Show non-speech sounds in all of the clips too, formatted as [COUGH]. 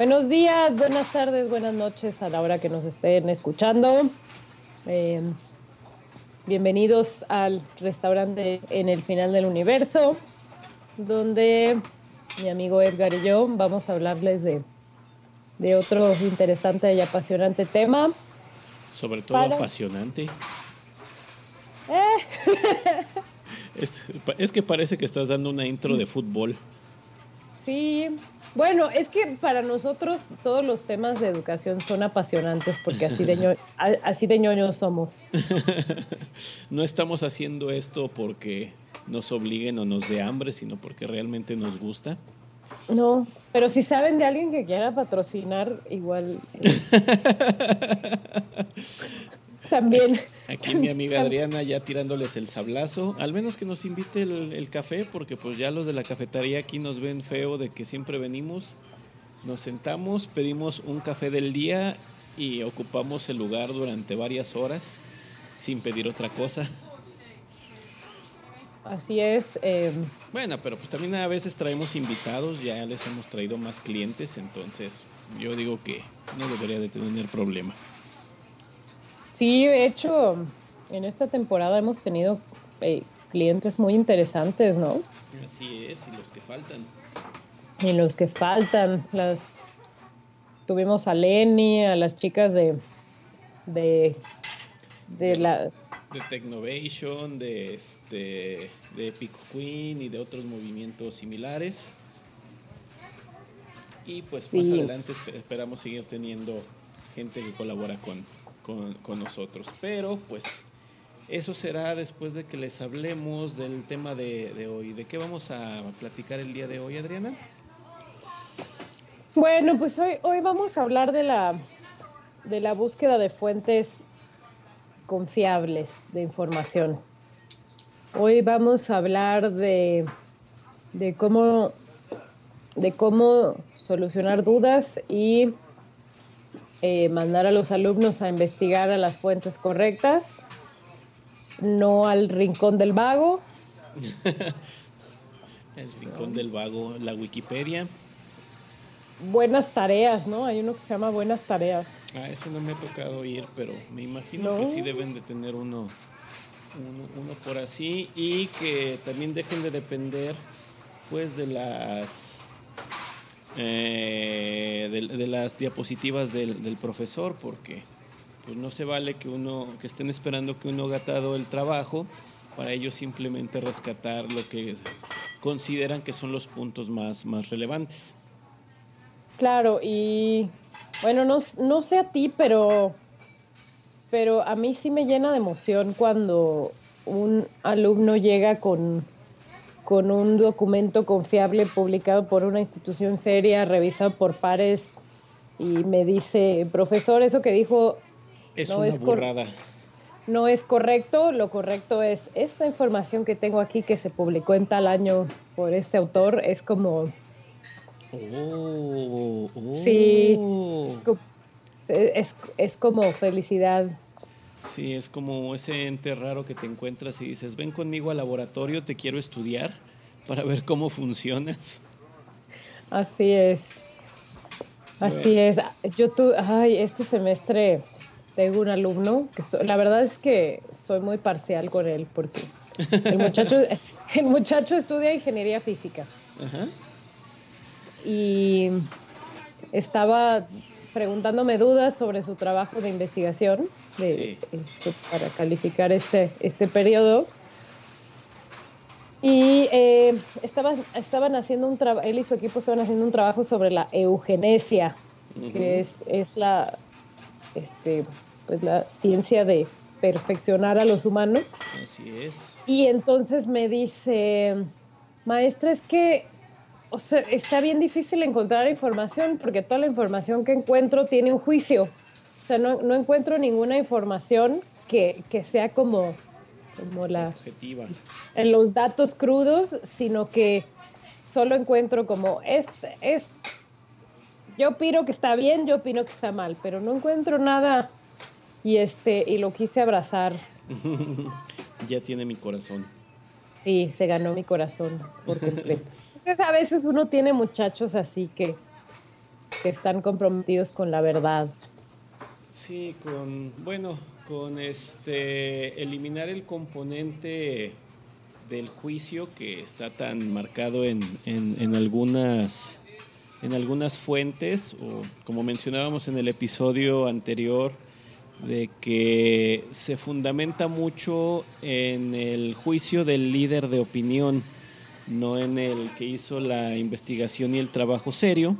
Buenos días, buenas tardes, buenas noches a la hora que nos estén escuchando. Eh, bienvenidos al restaurante en el final del universo, donde mi amigo Edgar y yo vamos a hablarles de, de otro interesante y apasionante tema. Sobre todo Para- apasionante. Eh, [LAUGHS] Es, es que parece que estás dando una intro de fútbol. sí, bueno, es que para nosotros todos los temas de educación son apasionantes porque así de, ño- [LAUGHS] así de ñoños somos. No estamos haciendo esto porque nos obliguen o nos dé hambre, sino porque realmente nos gusta. No, pero si saben de alguien que quiera patrocinar, igual. [LAUGHS] también. Aquí mi amiga Adriana ya tirándoles el sablazo. Al menos que nos invite el, el café, porque pues ya los de la cafetería aquí nos ven feo de que siempre venimos, nos sentamos, pedimos un café del día y ocupamos el lugar durante varias horas sin pedir otra cosa. Así es. eh, Bueno, pero pues también a veces traemos invitados, ya les hemos traído más clientes, entonces yo digo que no debería de tener problema. Sí, de hecho, en esta temporada hemos tenido eh, clientes muy interesantes, ¿no? Así es, y los que faltan. Y los que faltan, las. Tuvimos a Lenny, a las chicas de. de. de la. de Technovation, de este de Pico Queen y de otros movimientos similares. Y pues más Sí. adelante espe- esperamos seguir teniendo gente que colabora con, con, nosotros. Pero pues eso será después de que les hablemos del tema de, de hoy. ¿De qué vamos a platicar el día de hoy, Adriana? Bueno, pues hoy, hoy vamos a hablar de la, de la búsqueda de fuentes confiables de información. Hoy vamos a hablar de, de cómo de cómo solucionar dudas y eh, mandar a los alumnos a investigar a las fuentes correctas, no al rincón del vago. [LAUGHS] El rincón del vago, la Wikipedia. Buenas tareas, ¿no? Hay uno que se llama Buenas tareas. Ah, ese no me ha tocado ir, pero me imagino que sí deben de tener uno, uno, uno por así y que también dejen de depender pues de las eh, de, las diapositivas del, del profesor porque pues no se vale que uno que estén esperando que uno haga todo el trabajo para ellos simplemente rescatar lo que consideran que son los puntos más, más relevantes. Claro, y bueno, no, no sé a ti, pero, pero a mí sí me llena de emoción cuando un alumno llega con, con un documento confiable publicado por una institución seria, revisado por pares, y me dice, profesor, eso que dijo Es No, una es burrada. no es correcto, lo correcto es esta información que tengo aquí que se publicó en tal año por este autor, es como... Oh, oh. Sí, es, co- es, es como felicidad. Sí, es como ese ente raro que te encuentras y dices, ven conmigo al laboratorio, te quiero estudiar para ver cómo funcionas. Así es. Así es. Yo tu, ay, este semestre tengo un alumno que so- la verdad es que soy muy parcial con él porque el muchacho, [LAUGHS] el muchacho estudia ingeniería física Ajá. y estaba preguntándome dudas sobre su trabajo de investigación de, Sí. este, para calificar este, este periodo. Y eh, estaban, estaban haciendo un trabajo, él y su equipo estaban haciendo un trabajo sobre la eugenesia, que es, es la, este, pues la ciencia de perfeccionar a los humanos. Así es. Y entonces me dice, maestra, es que o sea, está bien difícil encontrar información porque toda la información que encuentro tiene un juicio. O sea, no, no encuentro ninguna información que, que sea como, como la... Objetiva. En los datos crudos, sino que solo encuentro como, este, es, yo opino que está bien, yo opino que está mal, pero no encuentro nada y, este, y lo quise abrazar. [LAUGHS] ya tiene mi corazón. Sí, se ganó mi corazón por completo. [LAUGHS] Entonces a veces uno tiene muchachos así que, que están comprometidos con la verdad. Sí, con, bueno, con este, eliminar el componente del juicio que está tan marcado en, en, en, algunas, en algunas fuentes, o como mencionábamos en el episodio anterior, de que se fundamenta mucho en el juicio del líder de opinión, no en el que hizo la investigación y el trabajo serio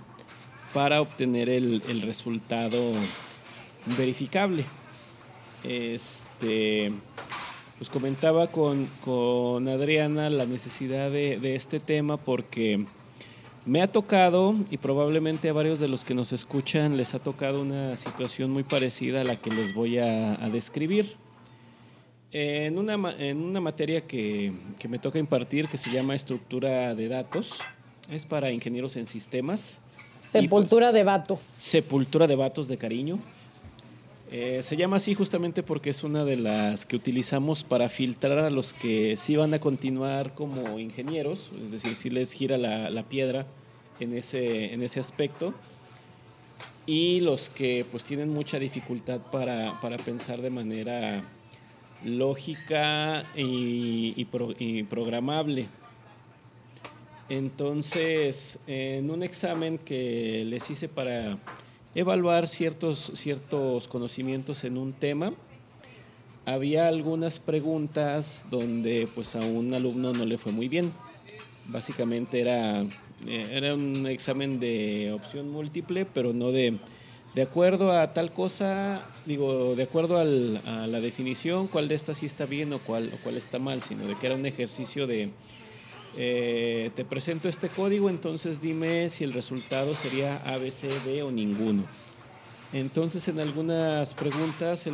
para obtener el, resultado verificable. Este, pues comentaba con, con Adriana la necesidad de, de este tema porque me ha tocado, y probablemente a varios de los que nos escuchan les ha tocado una situación muy parecida a la que les voy a, a describir. En una, en una materia que, que, me toca impartir que se llama estructura de datos, es para ingenieros en sistemas. Sepultura pues, de vatos. Sepultura de vatos de cariño. Eh, se llama así justamente porque es una de las que utilizamos para filtrar a los que sí van a continuar como ingenieros, es decir, si les gira la, la piedra en ese, en ese aspecto, y los que pues tienen mucha dificultad para, para pensar de manera lógica y programable. Entonces, en un examen que les hice para evaluar ciertos, ciertos conocimientos en un tema. Había algunas preguntas donde pues a un alumno no le fue muy bien. Básicamente era, eh, era un examen de opción múltiple, pero no de, de acuerdo a tal cosa, digo, de acuerdo al, a la definición, cuál de estas sí está bien o cuál, o cuál está mal, sino de que era un ejercicio de, eh, te presento este código, entonces dime si el resultado sería A, B, C, D o ninguno. Entonces en algunas preguntas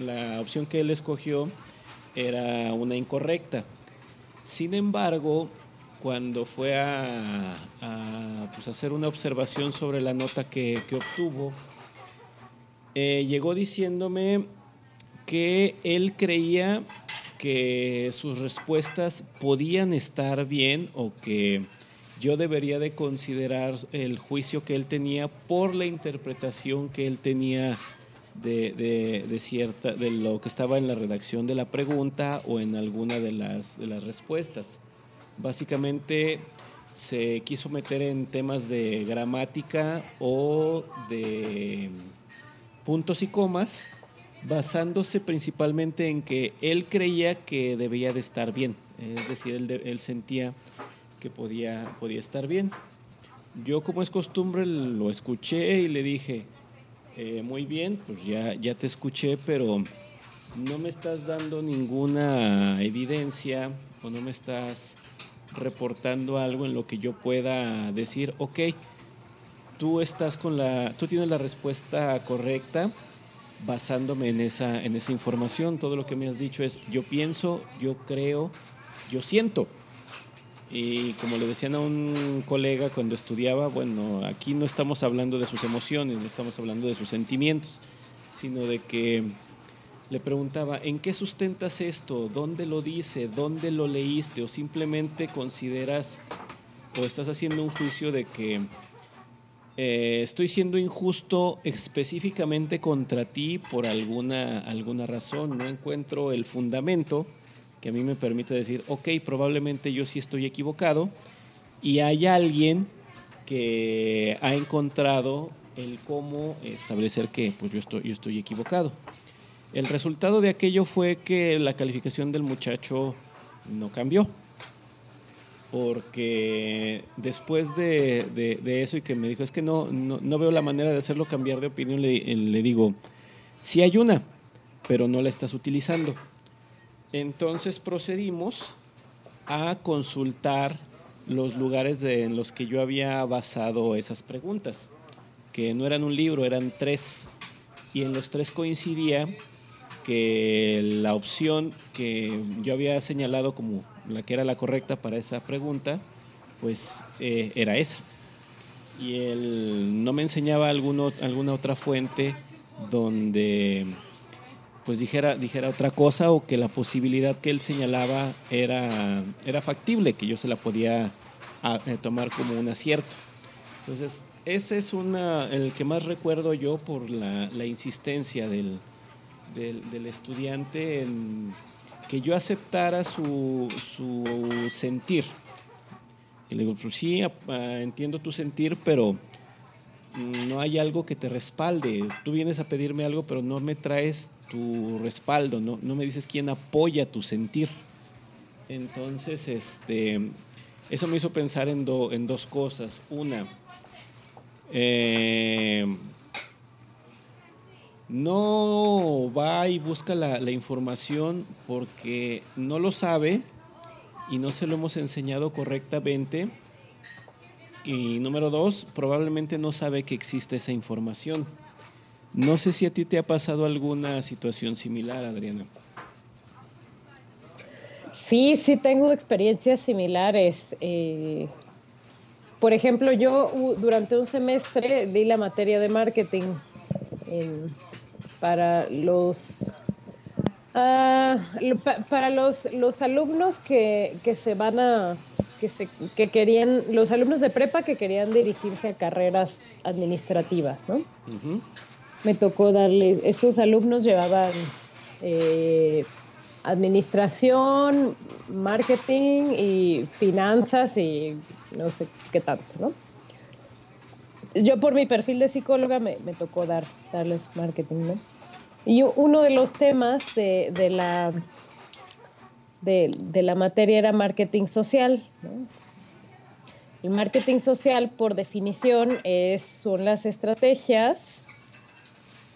la opción que él escogió era una incorrecta. Sin embargo, cuando fue a, pues, hacer una observación sobre la nota que, que obtuvo, eh, llegó diciéndome que él creía que sus respuestas podían estar bien o que yo debería de considerar el juicio que él tenía por la interpretación que él tenía de, de, cierta, de lo que estaba en la redacción de la pregunta o en alguna de las, de las respuestas. Básicamente se quiso meter en temas de gramática o de puntos y comas basándose principalmente en que él creía que debía de estar bien, es decir, él, sentía que podía, podía estar bien. Yo, como es costumbre, lo escuché y le dije, eh, muy bien, pues ya, ya te escuché, pero no me estás dando ninguna evidencia o no me estás reportando algo en lo que yo pueda decir, ok, tú estás con la, tú tienes la respuesta correcta, basándome en esa, en esa información. Todo lo que me has dicho es yo pienso, yo creo, yo siento. Y como le decían a un colega cuando estudiaba, bueno, aquí no estamos hablando de sus emociones, no estamos hablando de sus sentimientos, sino de que le preguntaba, ¿en qué sustentas esto? ¿Dónde lo dice? ¿Dónde lo leíste? ¿O simplemente consideras o estás haciendo un juicio de que eh, estoy siendo injusto específicamente contra ti por alguna, alguna razón, no encuentro el fundamento que a mí me permite decir, ok, probablemente yo sí estoy equivocado. Y hay alguien que ha encontrado el cómo establecer que pues yo estoy, yo estoy equivocado. El resultado de aquello fue que la calificación del muchacho no cambió porque después de, eso y que me dijo, es que no, no, veo la manera de hacerlo cambiar de opinión, le, le digo, Sí hay una, pero no la estás utilizando. Entonces procedimos a consultar los lugares en los que yo había basado esas preguntas, que no eran un libro, eran tres. Y en los tres coincidía que la opción que yo había señalado como la que era la correcta para esa pregunta, pues eh, era esa. Y él no me enseñaba alguna otra fuente donde pues dijera, dijera otra cosa o que la posibilidad que él señalaba era, era factible, que yo se la podía eh, tomar como un acierto. Entonces, ese es una, el que más recuerdo yo por la, insistencia del, del, estudiante en que yo aceptara su, su sentir. Y le digo, pues sí, entiendo tu sentir, pero no hay algo que te respalde. Tú vienes a pedirme algo, pero no me traes tu respaldo, no, no me dices quién apoya tu sentir. Entonces, este, eso me hizo pensar en, en dos cosas. Una, eh, no va y busca la, información porque no lo sabe y no se lo hemos enseñado correctamente. Y número dos, probablemente no sabe que existe esa información. No sé si a ti te ha pasado alguna situación similar, Adriana. Sí, sí tengo experiencias similares. Eh, por ejemplo, yo durante un semestre di la materia de marketing para los ah, para los, los alumnos que, que, se van a que, se, que querían los alumnos de prepa que querían dirigirse a carreras administrativas, ¿no? me tocó darles, esos alumnos llevaban eh, administración, marketing y finanzas y no sé qué tanto, ¿no? Yo por mi perfil de psicóloga me, tocó dar, darles marketing, ¿no? Y uno de los temas de, la, de, de, la materia era marketing social, ¿no? El marketing social, por definición, es, son las estrategias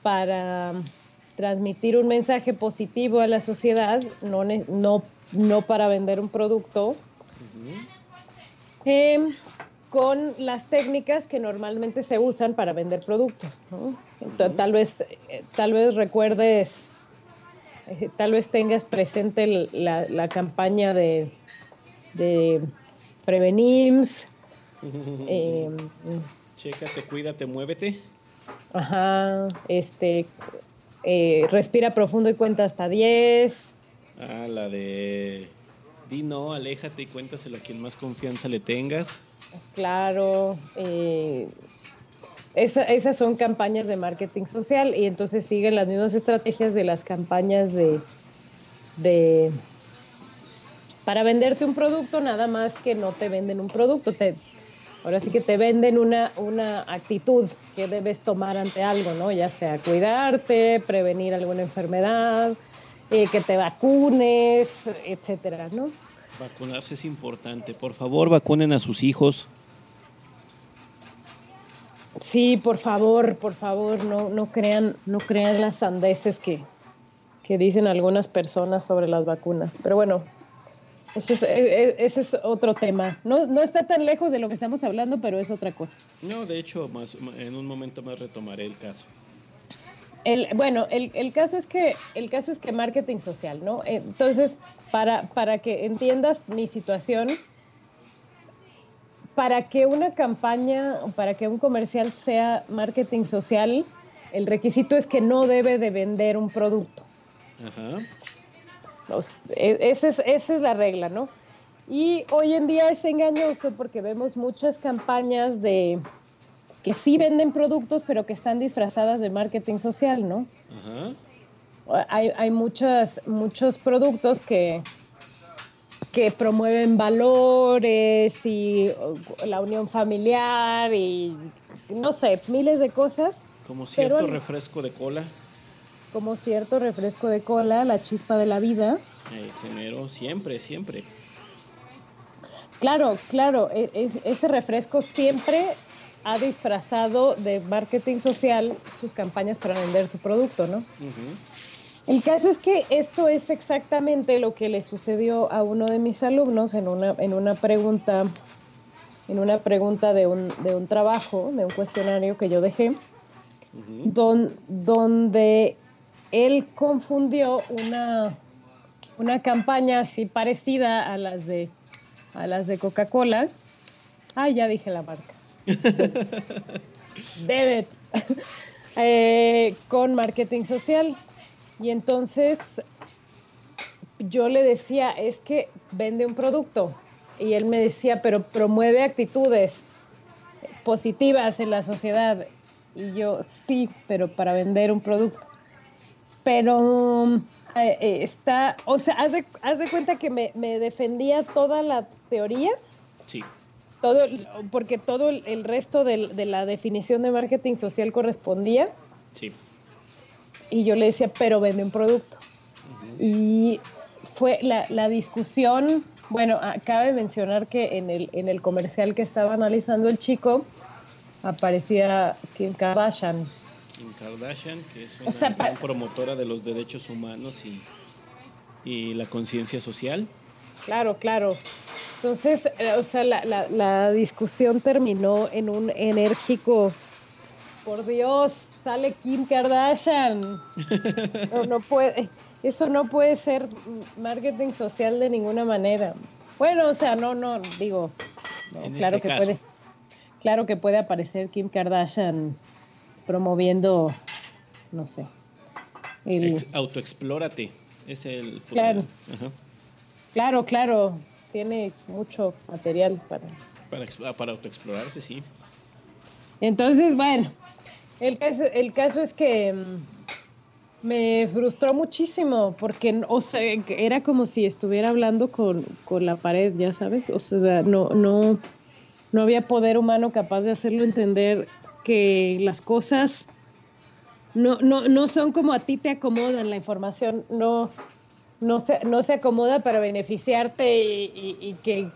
para transmitir un mensaje positivo a la sociedad, no, no, no para vender un producto, em, con las técnicas que normalmente se usan para vender productos. tal, vez, tal vez recuerdes, eh, tal vez tengas presente la, campaña de, de Prevenims. eh, Chécate, cuídate, muévete. Ajá, este, eh, respira profundo y cuenta hasta 10. Ah, la de di no, aléjate y cuéntaselo a quien más confianza le tengas. Claro, eh, esas son campañas de marketing social y entonces siguen las mismas estrategias de las campañas de, de para venderte un producto, nada más que no te venden un producto, te, Ahora sí que te venden una, una actitud que debes tomar ante algo, ¿no? Ya sea cuidarte, prevenir alguna enfermedad, eh, que te vacunes, etcétera, ¿no? Vacunarse es importante. Por favor, vacunen a sus hijos. Sí, por favor, por favor, no, no crean, no crean las sandeces que, que dicen algunas personas sobre las vacunas. Pero bueno, ese es, e, e, ese es, otro tema. No, no está tan lejos de lo que estamos hablando, pero es otra cosa. No, de hecho, más, en un momento más retomaré el caso. El, bueno, el, el, caso es que el caso es que marketing social, ¿no? Entonces, para, para que entiendas mi situación, para que una campaña, para que un comercial sea marketing social, el requisito es que no debe de vender un producto. Ajá. E, esa, es, esa es la regla, ¿no? Y hoy en día es engañoso porque vemos muchas campañas de que sí venden productos, pero que están disfrazadas de marketing social, ¿no? Hay, hay muchos productos que, que promueven valores y la unión familiar y no sé, miles de cosas. Como cierto refresco de cola como cierto refresco de cola, la chispa de la vida. Ese mero, siempre, siempre. Claro, claro, e, ese refresco siempre ha disfrazado de marketing social sus campañas para vender su producto, ¿no? El caso es que esto es exactamente lo que le sucedió a uno de mis alumnos en una, en una pregunta, en una pregunta de un, de un trabajo, de un cuestionario que yo dejé, donde él confundió una, una campaña así parecida a las de, a las de Coca-Cola. Ah, ya dije la marca. [LAUGHS] Debet. [LAUGHS] Eh, con marketing social. Y entonces yo le decía, es que vende un producto. Y él me decía, pero promueve actitudes positivas en la sociedad. Y yo, sí, pero para vender un producto. Pero eh, eh, está, o sea, haz de, cuenta que me, defendía toda la teoría. Sí. Todo, porque todo el, resto de, de la definición de marketing social correspondía. Sí y yo le decía, pero vende un producto. Y fue la, discusión, bueno, cabe mencionar que en el, en el comercial que estaba analizando el chico aparecía Kim Kardashian. Kim Kardashian, que es una promotora de los derechos humanos y, y la conciencia social. Claro, claro. Entonces, eh, o sea, la, la, la discusión terminó en un enérgico, por Dios, sale Kim Kardashian. No, puede, eso no puede ser marketing social de ninguna manera. Bueno, o sea, no, no, digo, claro este que puede, claro que puede aparecer Kim Kardashian promoviendo, no sé. autoexplórate, es el. Claro. Claro, claro, tiene mucho material para. Para, para autoexplorarse, sí. Entonces, bueno, el caso, el caso es que mm, me frustró muchísimo porque, o sea, era como si estuviera hablando con, la pared, ya sabes, o sea, no, no, no había poder humano capaz de hacerlo entender que las cosas no, no, no son como a ti te acomodan, la información no, no, se, no se acomoda para beneficiarte y, y que,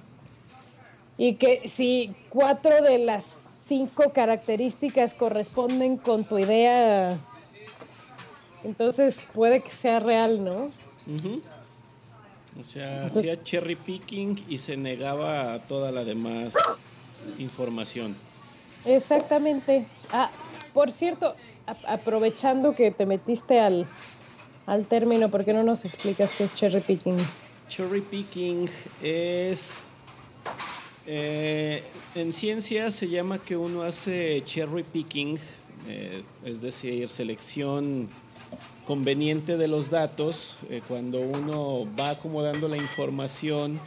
y que si cuatro de las cinco características corresponden con tu idea, entonces puede que sea real, ¿no? O sea, hacía cherry picking y se negaba a toda la demás información. Exactamente. Ah, por cierto, aprovechando que te metiste al, al término, ¿por qué no nos explicas qué es cherry picking? Cherry picking es eh, en ciencia se llama que uno hace cherry picking, eh, es decir, selección conveniente de los datos, eh, cuando uno va acomodando la información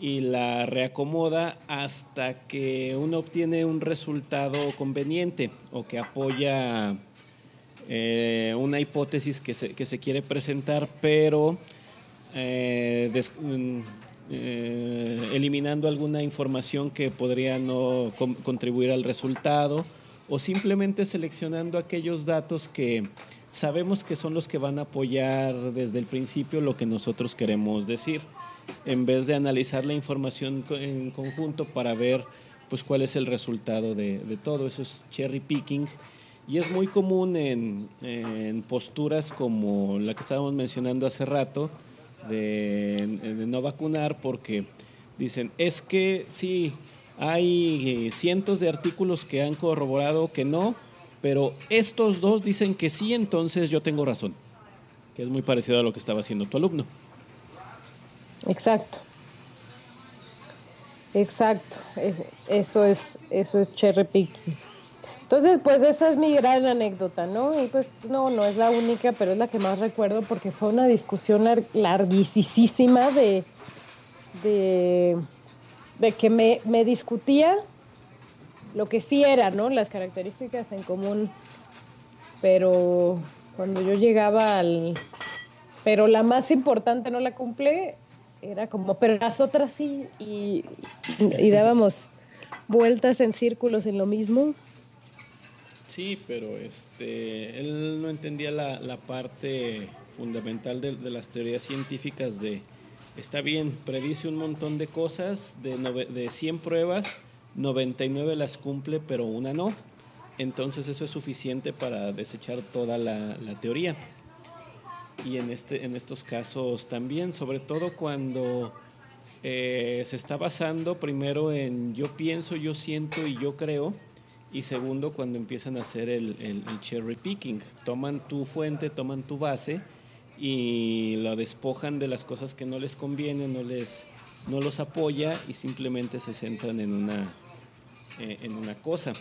y la reacomoda hasta que uno obtiene un resultado conveniente o que apoya una hipótesis que se, que se, quiere presentar, pero mm, eh, eliminando alguna información que podría no contribuir al resultado o simplemente seleccionando aquellos datos que sabemos que son los que van a apoyar desde el principio lo que nosotros queremos decir, en vez de analizar la información en conjunto para ver pues cuál es el resultado de, todo. Eso es cherry picking y es muy común en, posturas como la que estábamos mencionando hace rato, de, no vacunar porque dicen, es que sí, hay cientos de artículos que han corroborado que no, pero estos dos dicen que sí, entonces yo tengo razón, que es muy parecido a lo que estaba haciendo tu alumno. Exacto. Exacto. Eh, eso es, eso es cherry picking. Entonces, pues esa es mi gran anécdota, ¿no? Y pues no, no es la única, pero es la que más recuerdo porque fue una discusión larguísima de, de, que me, me, discutía lo que sí era, ¿no? Las características en común, pero cuando yo llegaba al... Pero la más importante no la cumple, era como, pero las otras sí, y, y dábamos vueltas en círculos en lo mismo. Sí, pero este, él no entendía la, la parte fundamental de, las teorías científicas de, está bien, predice un montón de cosas, de, de 100 pruebas, 99 las cumple, pero una no. Entonces eso es suficiente para desechar toda la, teoría. Y en, este, en estos casos también, sobre todo cuando eh, se está basando primero en yo pienso, yo siento y yo creo, y segundo cuando empiezan a hacer el, cherry picking. Toman tu fuente, toman tu base y lo despojan de las cosas que no les convienen, no les no los apoya y simplemente se centran en una eh, en una cosa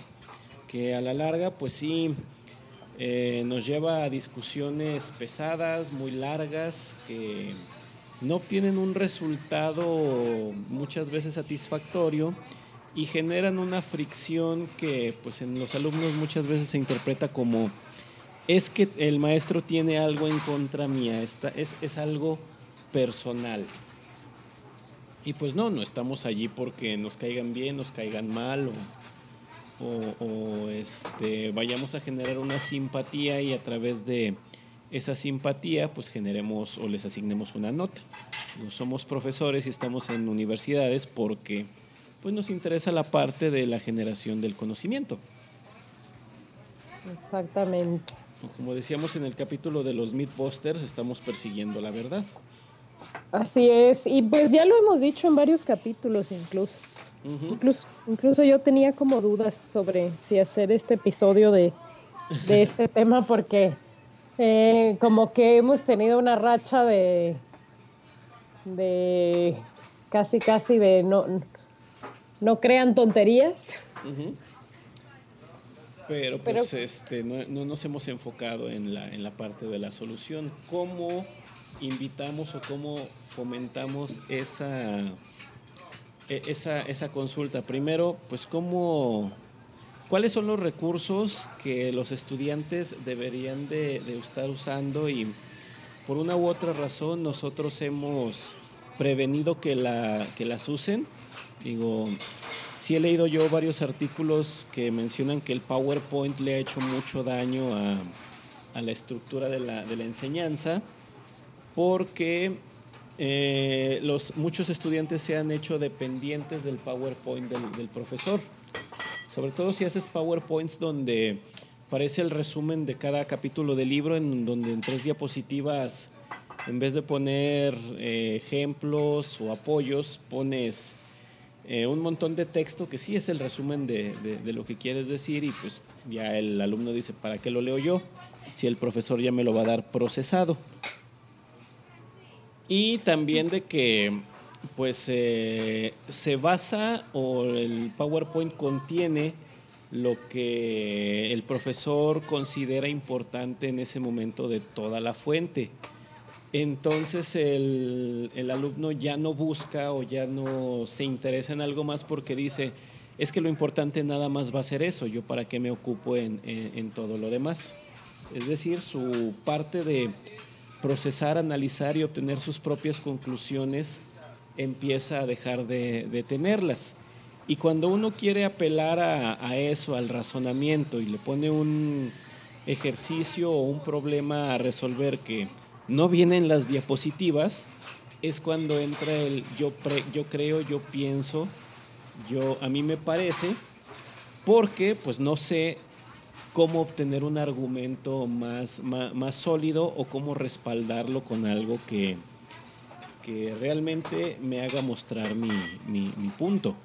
que a la larga pues sí eh, nos lleva a discusiones pesadas, muy largas, que no obtienen un resultado muchas veces satisfactorio y generan una fricción que pues en los alumnos muchas veces se interpreta como es que el maestro tiene algo en contra mía, es, es algo personal. Y pues no, no estamos allí porque nos caigan bien, nos caigan mal o, este, vayamos a generar una simpatía y a través de esa simpatía pues generemos o les asignemos una nota. No somos profesores y estamos en universidades porque pues nos interesa la parte de la generación del conocimiento. Exactamente como decíamos en el capítulo de los Mythbusters, estamos persiguiendo la verdad. Así es, y pues ya lo hemos dicho en varios capítulos incluso. incluso, incluso yo tenía como dudas sobre si hacer este episodio de, este [LAUGHS] tema porque eh, como que hemos tenido una racha de, de casi casi de no, no crean tonterías. Pero pues este, no, nos hemos enfocado en la, en la parte de la solución. ¿Cómo invitamos o cómo fomentamos esa, e, esa, esa consulta? Primero, pues cómo, cuáles son los recursos que los estudiantes deberían de, de estar usando y por una u otra razón nosotros hemos prevenido que, la, que las usen. Digo, sí he leído yo varios artículos que mencionan que el PowerPoint le ha hecho mucho daño a, la estructura de la, enseñanza porque eh, los, muchos estudiantes se han hecho dependientes del PowerPoint del, profesor. Sobre todo si haces PowerPoints donde parece el resumen de cada capítulo del libro, en donde en tres diapositivas, en vez de poner eh, ejemplos o apoyos, pones eh, un montón de texto que sí es el resumen de, lo que quieres decir y pues ya el alumno dice, ¿para qué lo leo yo? Si el profesor ya me lo va a dar procesado. Y también de que pues eh, se basa o el PowerPoint contiene lo que el profesor considera importante en ese momento de toda la fuente entonces el, alumno ya no busca o ya no se interesa en algo más porque dice, es que lo importante nada más va a ser eso, yo para qué me ocupo en, todo lo demás. Es decir, su parte de procesar, analizar y obtener sus propias conclusiones empieza a dejar de, tenerlas. Y cuando uno quiere apelar a eso, al razonamiento, y le pone un ejercicio o un problema a resolver que no vienen las diapositivas, es cuando entra el yo, yo creo, yo pienso, yo a mí me parece, porque pues no sé cómo obtener un argumento más, más, sólido o cómo respaldarlo con algo que, que realmente me haga mostrar mi, mi, punto.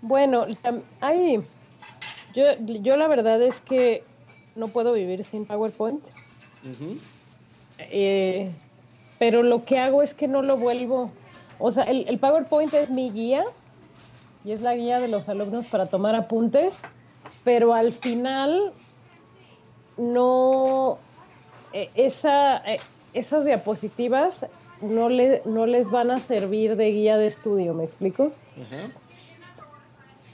Bueno, hay, yo, yo la verdad es que no puedo vivir sin PowerPoint. Eh, pero lo que hago es que no lo vuelvo, o sea, el, PowerPoint es mi guía y es la guía de los alumnos para tomar apuntes, pero al final no, eh, esa, eh, esas diapositivas no, le, no les van a servir de guía de estudio, ¿me explico?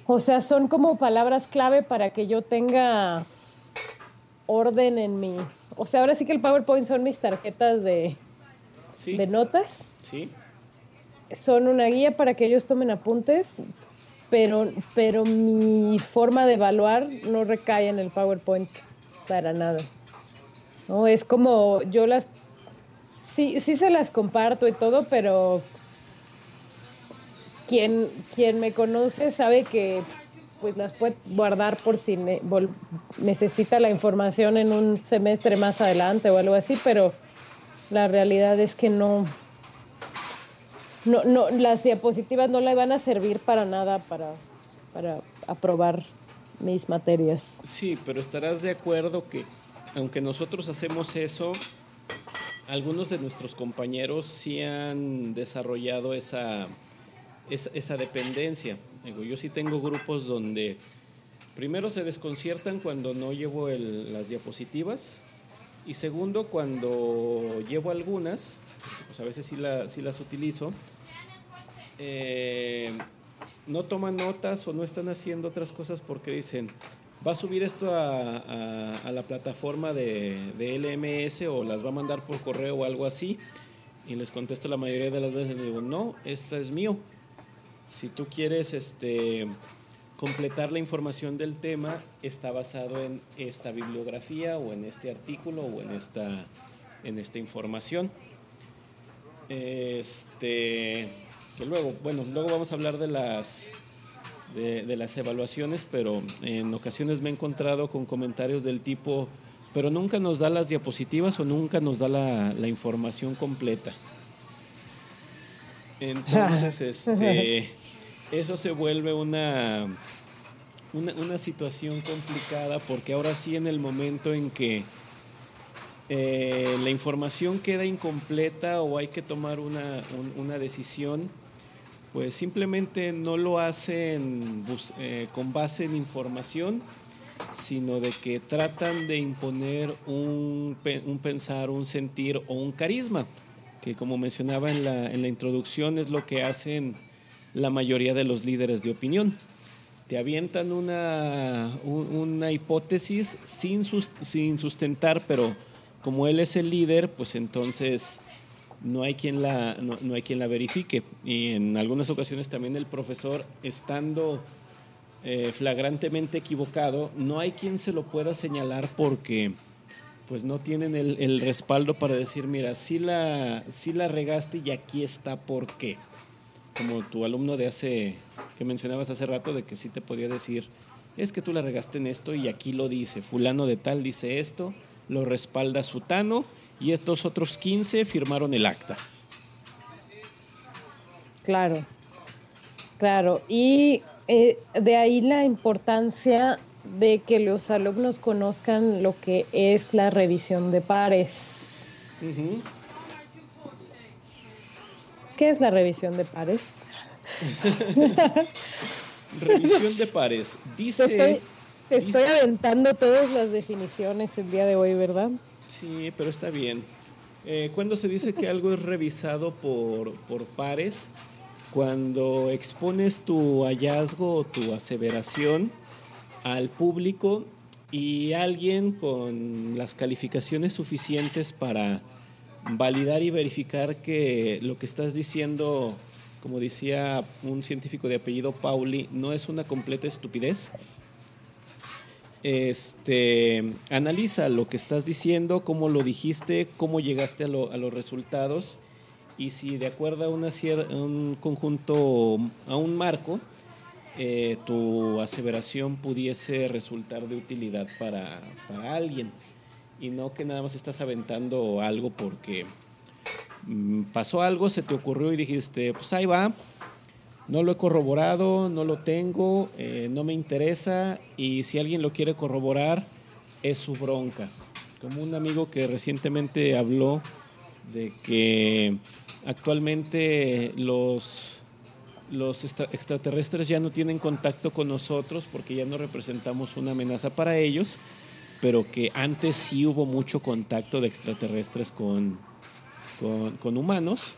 O sea, son como palabras clave para que yo tenga orden en mi... O sea, ahora sí que el PowerPoint son mis tarjetas de, de notas. Sí. Son una guía para que ellos tomen apuntes, pero, pero mi forma de evaluar no recae en el PowerPoint para nada. No, es como yo las... Sí, sí se las comparto y todo, pero quien, quien me conoce sabe que pues las puede guardar por si necesita la información en un semestre más adelante o algo así, pero la realidad es que no, no, no las diapositivas no le van a servir para nada para, para aprobar mis materias. Sí, pero estarás de acuerdo que aunque nosotros hacemos eso, algunos de nuestros compañeros sí han desarrollado esa, esa, dependencia. Yo sí tengo grupos donde primero se desconciertan cuando no llevo las diapositivas y segundo cuando llevo algunas, pues a veces sí, sí las utilizo, eh, no toman notas o no están haciendo otras cosas porque dicen, va a subir esto a, la plataforma de, LMS o las va a mandar por correo o algo así. Y les contesto la mayoría de las veces, digo, no, esta es mío. Si tú quieres este, completar la información del tema, está basado en esta bibliografía o en este artículo o en esta, en esta información. Este, luego, bueno, luego vamos a hablar de las de, las evaluaciones, pero en ocasiones me he encontrado con comentarios del tipo, pero nunca nos da las diapositivas o nunca nos da la, información completa. Entonces, [LAUGHS] este, eso se vuelve una, una, situación complicada porque ahora sí en el momento en que eh, la información queda incompleta o hay que tomar una, una decisión, pues simplemente no lo hacen eh, con base en información, sino de que tratan de imponer un, pensar, un sentir o un carisma, que como mencionaba en la, en la introducción es lo que hacen la mayoría de los líderes de opinión. Te avientan una, una hipótesis sin, sin sustentar, pero como él es el líder, pues entonces no hay quien la, no, hay quien la verifique. Y en algunas ocasiones también el profesor, estando eh, flagrantemente equivocado, no hay quien se lo pueda señalar porque pues no tienen el, respaldo para decir, mira, sí la, sí la regaste y aquí está por qué. Como tu alumno de hace, que mencionabas hace rato, de que sí te podía decir, es que tú la regaste en esto y aquí lo dice, fulano de tal dice esto, lo respalda Sutano y estos otros 15 firmaron el acta. Claro, claro. Y eh, de ahí la importancia de que los alumnos conozcan lo que es la revisión de pares. ¿Qué es la revisión de pares? [LAUGHS] revisión de pares. Dice. estoy aventando todas las definiciones el día de hoy, ¿verdad? Sí, pero está bien. Eh, cuando se dice que algo es revisado por, por pares, cuando expones tu hallazgo o tu aseveración al público y alguien con las calificaciones suficientes para validar y verificar que lo que estás diciendo, como decía un científico de apellido Pauli, no es una completa estupidez, este, analiza lo que estás diciendo, cómo lo dijiste, cómo llegaste a, los resultados y si de acuerdo a, una, un conjunto, a un marco, eh, tu aseveración pudiese resultar de utilidad para, alguien y no que nada más estás aventando algo porque mm, pasó algo, se te ocurrió y dijiste, pues ahí va, no lo he corroborado, no lo tengo, eh, no me interesa y si alguien lo quiere corroborar es su bronca. Como un amigo que recientemente habló de que actualmente los, los extraterrestres ya no tienen contacto con nosotros porque ya no representamos una amenaza para ellos, pero que antes sí hubo mucho contacto de extraterrestres con, con humanos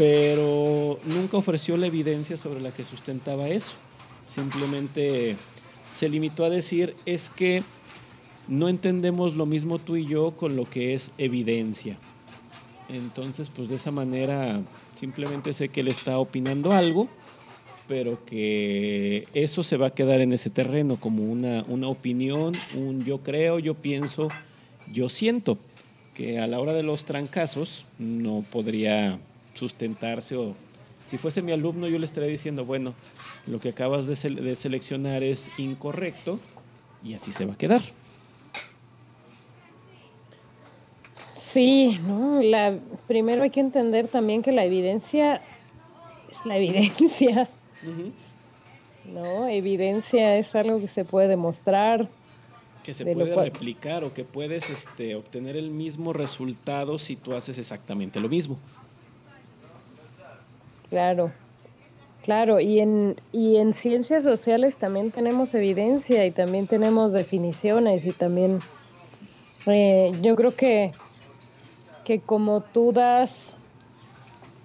pero nunca ofreció la evidencia sobre la que sustentaba eso. Simplemente se limitó a decir es que no entendemos lo mismo tú y yo con lo que es evidencia. Entonces, pues de esa manera simplemente sé que él está opinando algo, pero que eso se va a quedar en ese terreno como una, una opinión, un yo creo, yo pienso, yo siento, que a la hora de los trancazos no podría sustentarse o Si fuese mi alumno, yo le estaría diciendo, bueno, lo que acabas de, de seleccionar es incorrecto y así se va a quedar. Sí, no, la, primero hay que entender también que la evidencia es la evidencia. No, evidencia es algo que se puede demostrar. Que se puede replicar o que puedes este, obtener el mismo resultado si tú haces exactamente lo mismo. Claro, claro, y en, y en ciencias sociales también tenemos evidencia y también tenemos definiciones y también eh, yo creo que que como tú das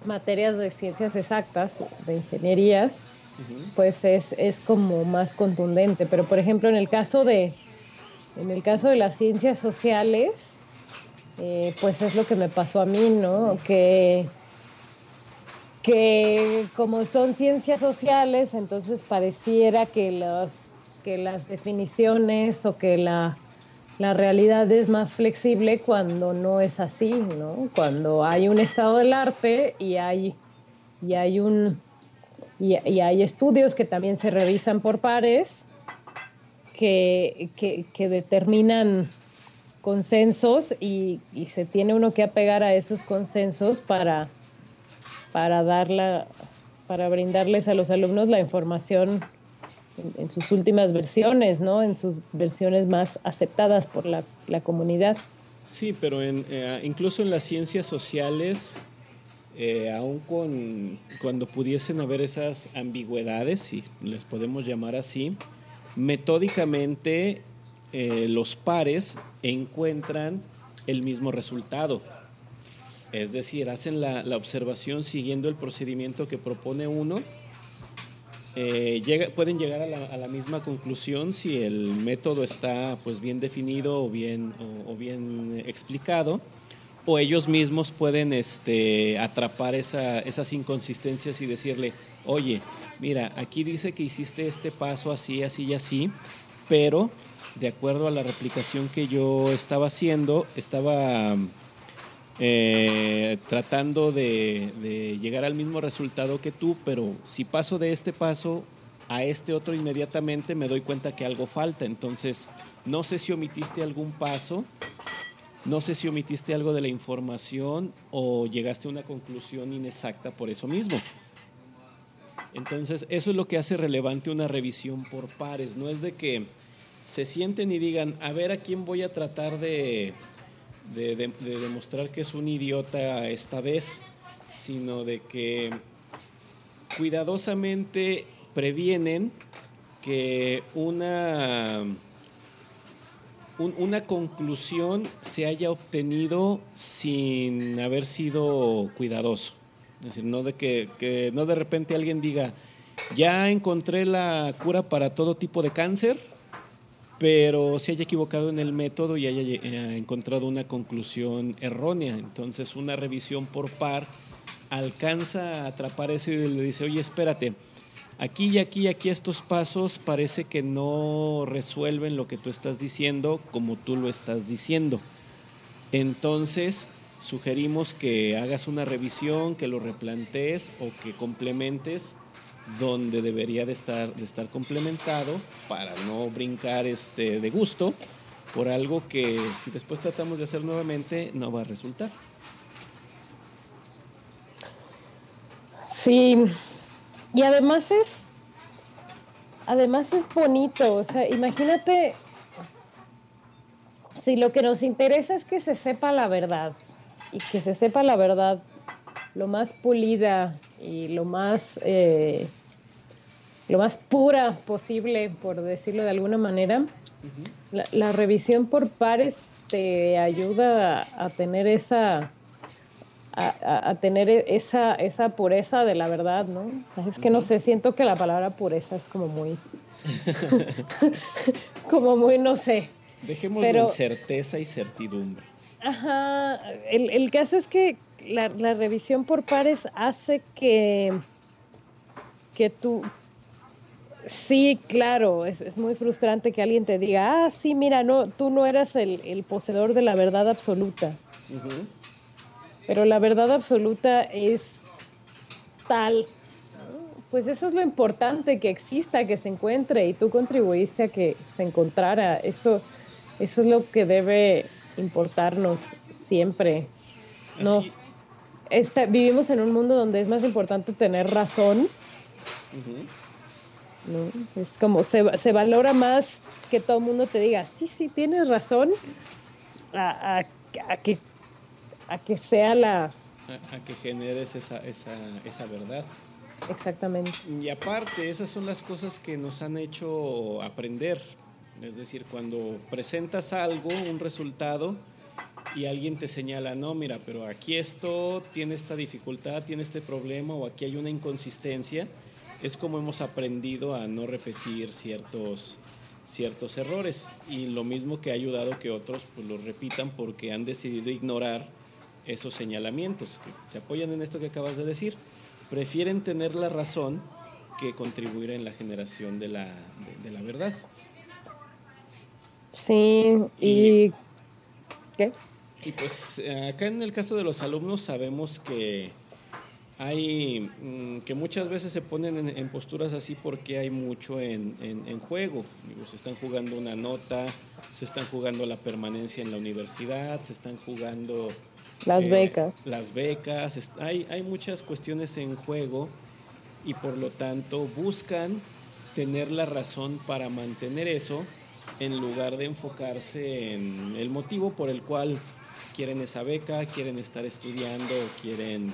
materias de ciencias exactas, de ingenierías, pues es, es, como más contundente. Pero por ejemplo, en el caso de, en el caso de las ciencias sociales, eh, pues es lo que me pasó a mí, ¿no? Que, que como son ciencias sociales, entonces pareciera que, los, que las definiciones o que la la realidad es más flexible cuando no es así, ¿no? Cuando hay un estado del arte y hay, y hay un y, hay estudios que también se revisan por pares que, determinan consensos y, se tiene uno que apegar a esos consensos para, para darla, para brindarles a los alumnos la información en, sus últimas versiones, ¿no? En sus versiones más aceptadas por la, comunidad. Sí, pero en, eh, incluso en las ciencias sociales, eh, aun con cuando pudiesen haber esas ambigüedades, si les podemos llamar así, metódicamente eh, los pares encuentran el mismo resultado. Es decir, hacen la, la observación siguiendo el procedimiento que propone uno eh, llega, pueden llegar a la, misma conclusión si el método está pues bien definido o bien, o, bien explicado o ellos mismos pueden este, atrapar esa, esas inconsistencias y decirle, oye, mira, aquí dice que hiciste este paso así, así y así, pero de acuerdo a la replicación que yo estaba haciendo, estaba eh, tratando de, llegar al mismo resultado que tú, pero si paso de este paso a este otro inmediatamente me doy cuenta que algo falta. Entonces, no sé si omitiste algún paso, no sé si omitiste algo de la información o llegaste a una conclusión inexacta por eso mismo. Entonces, eso es lo que hace relevante una revisión por pares. No es de que se sienten y digan, a ver a quién voy a tratar de, de, demostrar que es un idiota esta vez, sino de que cuidadosamente previenen que una, una conclusión se haya obtenido sin haber sido cuidadoso. Es decir, no de que, que no de repente alguien diga, ya encontré la cura para todo tipo de cáncer, pero se haya equivocado en el método y haya eh, encontrado una conclusión errónea. Entonces una revisión por par alcanza a atrapar eso y le dice, oye, espérate, aquí y aquí y aquí estos pasos parece que no resuelven lo que tú estás diciendo como tú lo estás diciendo. Entonces sugerimos que hagas una revisión, que lo replantees o que complementes donde debería de estar, de estar complementado para no brincar este, de gusto por algo que si después tratamos de hacer nuevamente no va a resultar. Sí, y además es, además es bonito, o sea, imagínate si lo que nos interesa es que se sepa la verdad y que se sepa la verdad lo más pulida y lo más, eh, lo más pura posible, por decirlo de alguna manera. la, revisión por pares te ayuda a, tener esa a, tener esa, esa pureza de la verdad, ¿no? Es que no sé, siento que la palabra pureza es como muy, [LAUGHS] [LAUGHS] como muy, no sé. Dejemos pero, certeza y certidumbre. Ajá, el, el caso es que la, revisión por pares hace que, que tú, sí, claro, es, muy frustrante que alguien te diga, ah, sí, mira, no, tú no eras el, poseedor de la verdad absoluta. Pero la verdad absoluta es, tal. Pues eso es lo importante, que exista, que se encuentre y tú contribuiste a que se encontrara. Eso, eso es lo que debe importarnos siempre. No, este, vivimos en un mundo donde es más importante tener razón. ¿no? Es como se, se, valora más que todo el mundo te diga, sí, sí, tienes razón, a, a, que, a que sea la... A, que generes esa, esa, esa verdad. Exactamente. Y aparte, esas son las cosas que nos han hecho aprender. Es decir, cuando presentas algo, un resultado, y alguien te señala, no, mira, pero aquí esto tiene esta dificultad, tiene este problema, o aquí hay una inconsistencia, es como hemos aprendido a no repetir ciertos, ciertos errores. Y lo mismo que ha ayudado que otros pues, los repitan porque han decidido ignorar esos señalamientos, que se apoyan en esto que acabas de decir. Prefieren tener la razón que contribuir en la generación de la, de, la verdad. Sí, y, ¿qué? Y pues acá en el caso de los alumnos sabemos que hay mm, que muchas veces se ponen en, posturas así porque hay mucho en, en, juego. se están jugando una nota, se están jugando la permanencia en la universidad, se están jugando las eh, becas. Las becas, hay, hay muchas cuestiones en juego y por lo tanto buscan tener la razón para mantener eso en lugar de enfocarse en el motivo por el cual quieren esa beca, quieren estar estudiando, quieren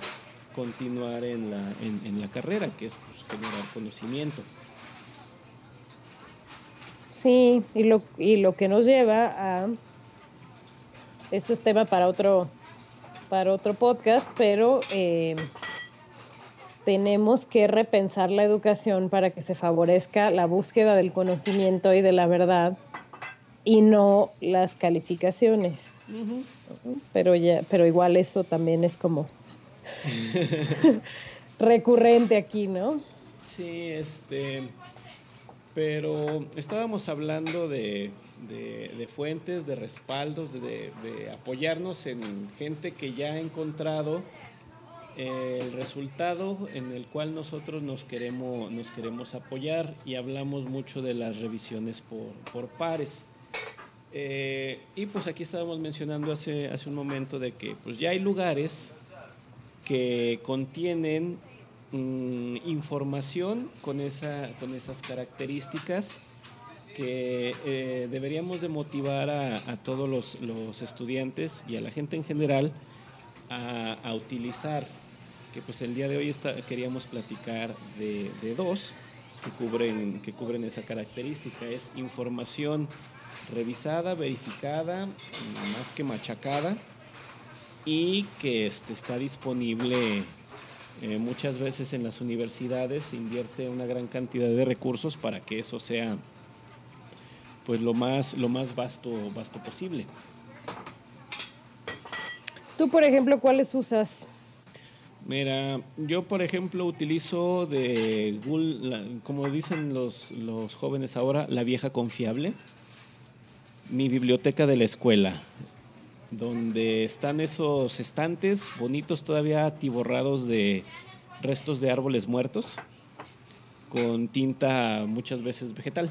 continuar en la, en, la carrera, que es pues, generar conocimiento. Sí, y lo, y lo que nos lleva a... Esto es tema para otro, para otro podcast, pero eh, tenemos que repensar la educación para que se favorezca la búsqueda del conocimiento y de la verdad y no las calificaciones. Pero ya, pero igual eso también es como [LAUGHS] recurrente aquí, ¿no? Sí, este, pero estábamos hablando de, fuentes, de respaldos, de, apoyarnos en gente que ya ha encontrado el resultado en el cual nosotros nos queremos, nos queremos apoyar y hablamos mucho de las revisiones por, por pares. Eh, y pues aquí estábamos mencionando hace, hace un momento de que pues ya hay lugares que contienen mm, información con, esa, con esas características que eh, deberíamos de motivar a, todos los, estudiantes y a la gente en general a, utilizar, que pues el día de hoy queríamos platicar de, de, dos que cubren, que cubren esa característica, es información revisada, verificada, más que machacada, y que este, está disponible eh, muchas veces en las universidades, se invierte una gran cantidad de recursos para que eso sea pues lo más, lo más vasto, vasto posible. Tú, por ejemplo, ¿cuáles usas? Mira, yo por ejemplo utilizo de Google, como dicen los, los jóvenes ahora, la vieja confiable mi biblioteca de la escuela, donde están esos estantes bonitos todavía atiborrados de restos de árboles muertos, con tinta muchas veces vegetal.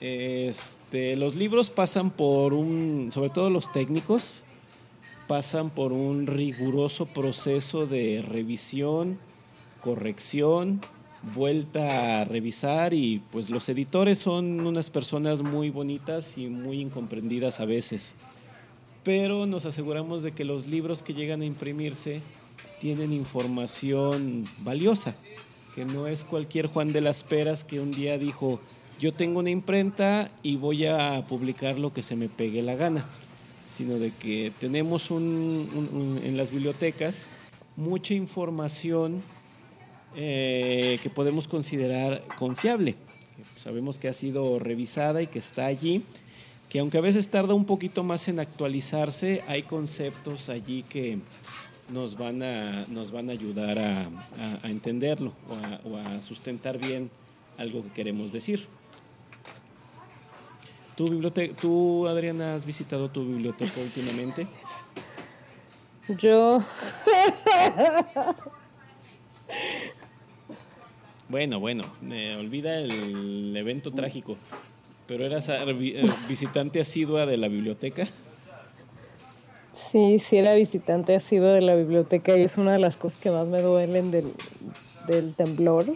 Este, los libros pasan por un, sobre todo los técnicos, pasan por un riguroso proceso de revisión, corrección, vuelta a revisar y pues los editores son unas personas muy bonitas y muy incomprendidas a veces. Pero nos aseguramos de que los libros que llegan a imprimirse tienen información valiosa, que no es cualquier Juan de las Peras que un día dijo, yo tengo una imprenta y voy a publicar lo que se me pegue la gana, sino de que tenemos en las bibliotecas mucha información eh, que podemos considerar confiable. Sabemos que ha sido revisada y que está allí, que aunque a veces tarda un poquito más en actualizarse, hay conceptos allí que nos van a, nos van a ayudar a, entenderlo o a, sustentar bien algo que queremos decir. ¿Tú, ¿Tú, Adriana, has visitado tu biblioteca últimamente? Yo [LAUGHS] Bueno, bueno, olvida el evento trágico. Pero eras eh, visitante asidua de la biblioteca. Sí, sí era visitante asidua de la biblioteca y es una de las cosas que más me duelen del, del temblor.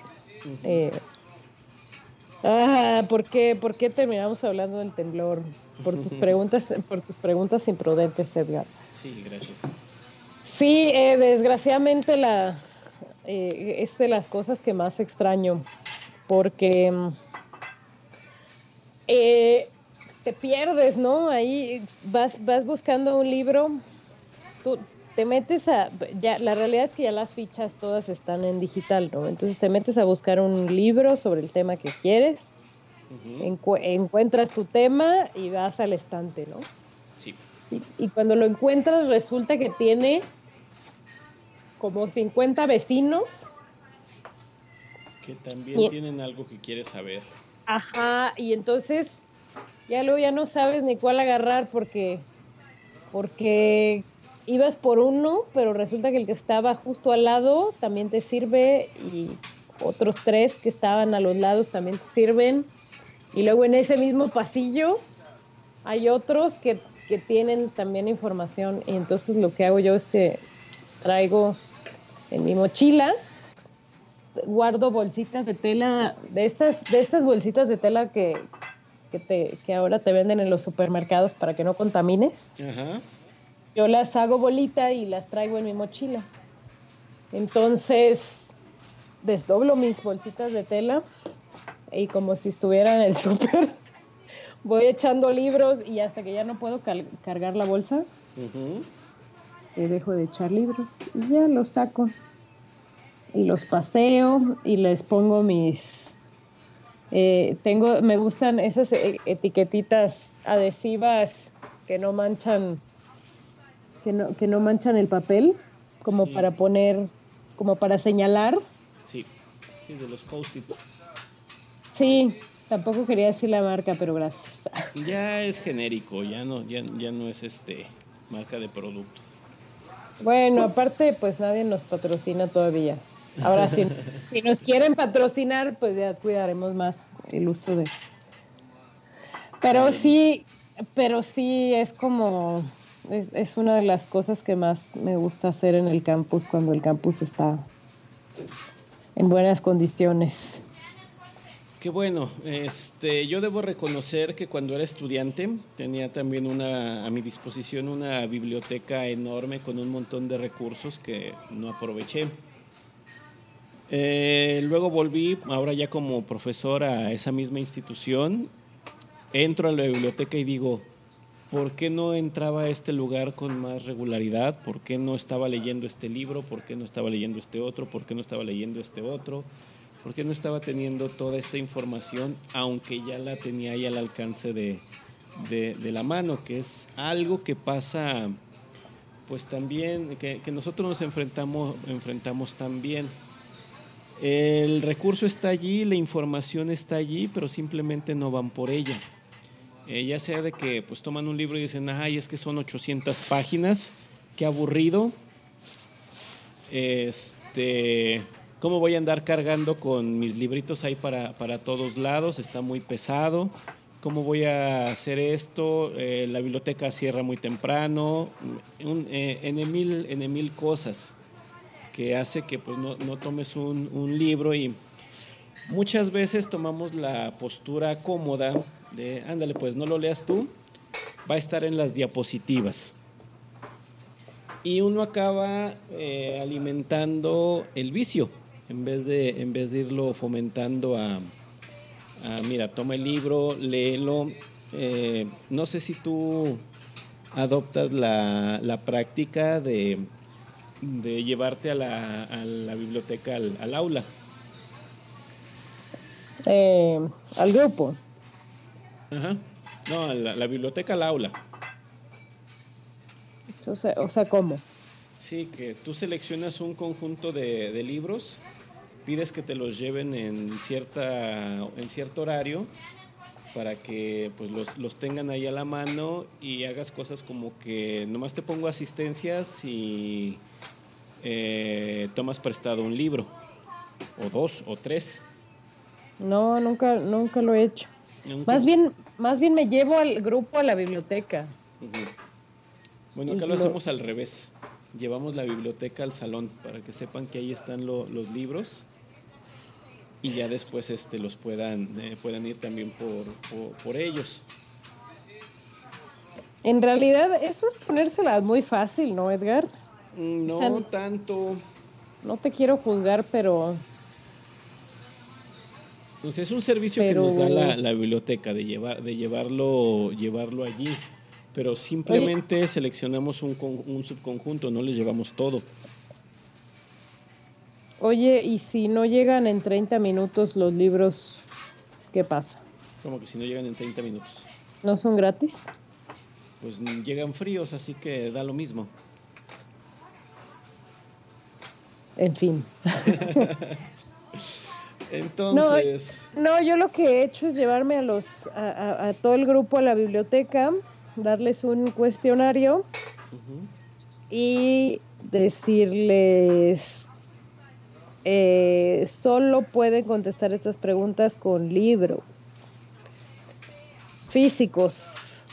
Eh, ah, ¿por qué, ¿por qué terminamos hablando del temblor? Por tus [LAUGHS] preguntas, por tus preguntas imprudentes, Edgar. Sí, gracias. Sí, eh, desgraciadamente la eh, es de las cosas que más extraño, porque mm, eh, te pierdes, ¿no? Ahí vas, vas buscando un libro, tú te metes a, ya, la realidad es que ya las fichas todas están en digital, ¿no? Entonces te metes a buscar un libro sobre el tema que quieres, encuentras tu tema y vas al estante, ¿no? Sí. y cuando lo encuentras resulta que tiene como 50 vecinos. Que también tienen algo que quieres saber. Ajá, y entonces ya luego ya no sabes ni cuál agarrar porque, porque ibas por uno, pero resulta que el que estaba justo al lado también te sirve y otros tres que estaban a los lados también te sirven. Y luego en ese mismo pasillo hay otros que, que tienen también información y entonces lo que hago yo es que traigo en mi mochila guardo bolsitas de tela, de estas, de estas bolsitas de tela que, te, que ahora te venden en los supermercados para que no contamines. Yo las hago bolita y las traigo en mi mochila. Entonces, desdoblo mis bolsitas de tela y como si estuviera en el [LAUGHS] súper, voy echando libros y hasta que ya no puedo cargar la bolsa, este, dejo de echar libros y ya los saco. Y los paseo y les pongo mis eh, tengo me gustan esas e, etiquetitas adhesivas que no manchan que no, que no manchan el papel como para poner como para señalar. Sí. Sí de los post sí tampoco quería decir la marca pero gracias. Ya es genérico ya no ya, ya no es este marca de producto bueno, aparte, pues nadie nos patrocina todavía. Ahora, sí, [LAUGHS] si nos quieren patrocinar, pues ya cuidaremos más el uso de. Pero sí, pero sí es como. Es, es una de las cosas que más me gusta hacer en el campus cuando el campus está en buenas condiciones. Qué bueno, este, yo debo reconocer que cuando era estudiante tenía también una, a mi disposición una biblioteca enorme con un montón de recursos que no aproveché. Eh, luego volví, ahora ya como profesor a esa misma institución, entro a la biblioteca y digo, ¿por qué no entraba a este lugar con más regularidad? ¿Por qué no estaba leyendo este libro? ¿Por qué no estaba leyendo este otro? ¿Por qué no estaba leyendo este otro? Porque no estaba teniendo toda esta información, aunque ya la tenía ahí al alcance de, la mano, que es algo que pasa, pues también, que, nosotros nos enfrentamos, enfrentamos también. El recurso está allí, la información está allí, pero simplemente no van por ella. Eh, ya sea de que pues toman un libro y dicen, ay, es que son 800 páginas, qué aburrido. Este, ¿Cómo voy a andar cargando con mis libritos ahí para, para todos lados? Está muy pesado. ¿Cómo voy a hacer esto? Eh, la biblioteca cierra muy temprano. Un, eh, en, mil, en mil cosas que hace que pues, no, no tomes un, libro y muchas veces tomamos la postura cómoda de, ándale, pues no lo leas tú, va a estar en las diapositivas y uno acaba eh, alimentando el vicio en vez de, en vez de irlo fomentando a, mira, toma el libro, léelo. Eh, no sé si tú adoptas la, la práctica de, de, llevarte a la, a la biblioteca al, aula. Eh, al grupo. Ajá. No, la, la biblioteca al aula. O sea, o sea, ¿cómo? Sí, que tú seleccionas un conjunto de, de libros pides que te los lleven en, cierta, en cierto horario para que pues los, los, tengan ahí a la mano y hagas cosas como que nomás te pongo asistencias y eh, tomas prestado un libro. o dos, o tres. No, nunca, nunca lo he hecho. Más bien, más bien me llevo al grupo a la biblioteca. Bueno, acá lo, hacemos al revés. Llevamos la biblioteca al salón para que sepan que ahí están los libros y ya después este, los puedan, eh, puedan ir también por, por, ellos. En realidad, eso es ponérsela muy fácil, ¿no, Edgar? Mm, no tanto. No te quiero juzgar, pero pues es un servicio que nos da la, biblioteca de llevar de llevarlo llevarlo allí, pero simplemente seleccionamos un, un subconjunto, no les llevamos todo. Oye, ¿y si no llegan en 30 minutos los libros, qué pasa? Como que si no llegan en 30 minutos. ¿No son gratis? Pues llegan fríos, así que da lo mismo. En fin. [LAUGHS] Entonces. No, yo lo que he hecho es llevarme a los a, todo el grupo a la biblioteca, darles un cuestionario y decirles eh, solo pueden contestar estas preguntas con libros físicos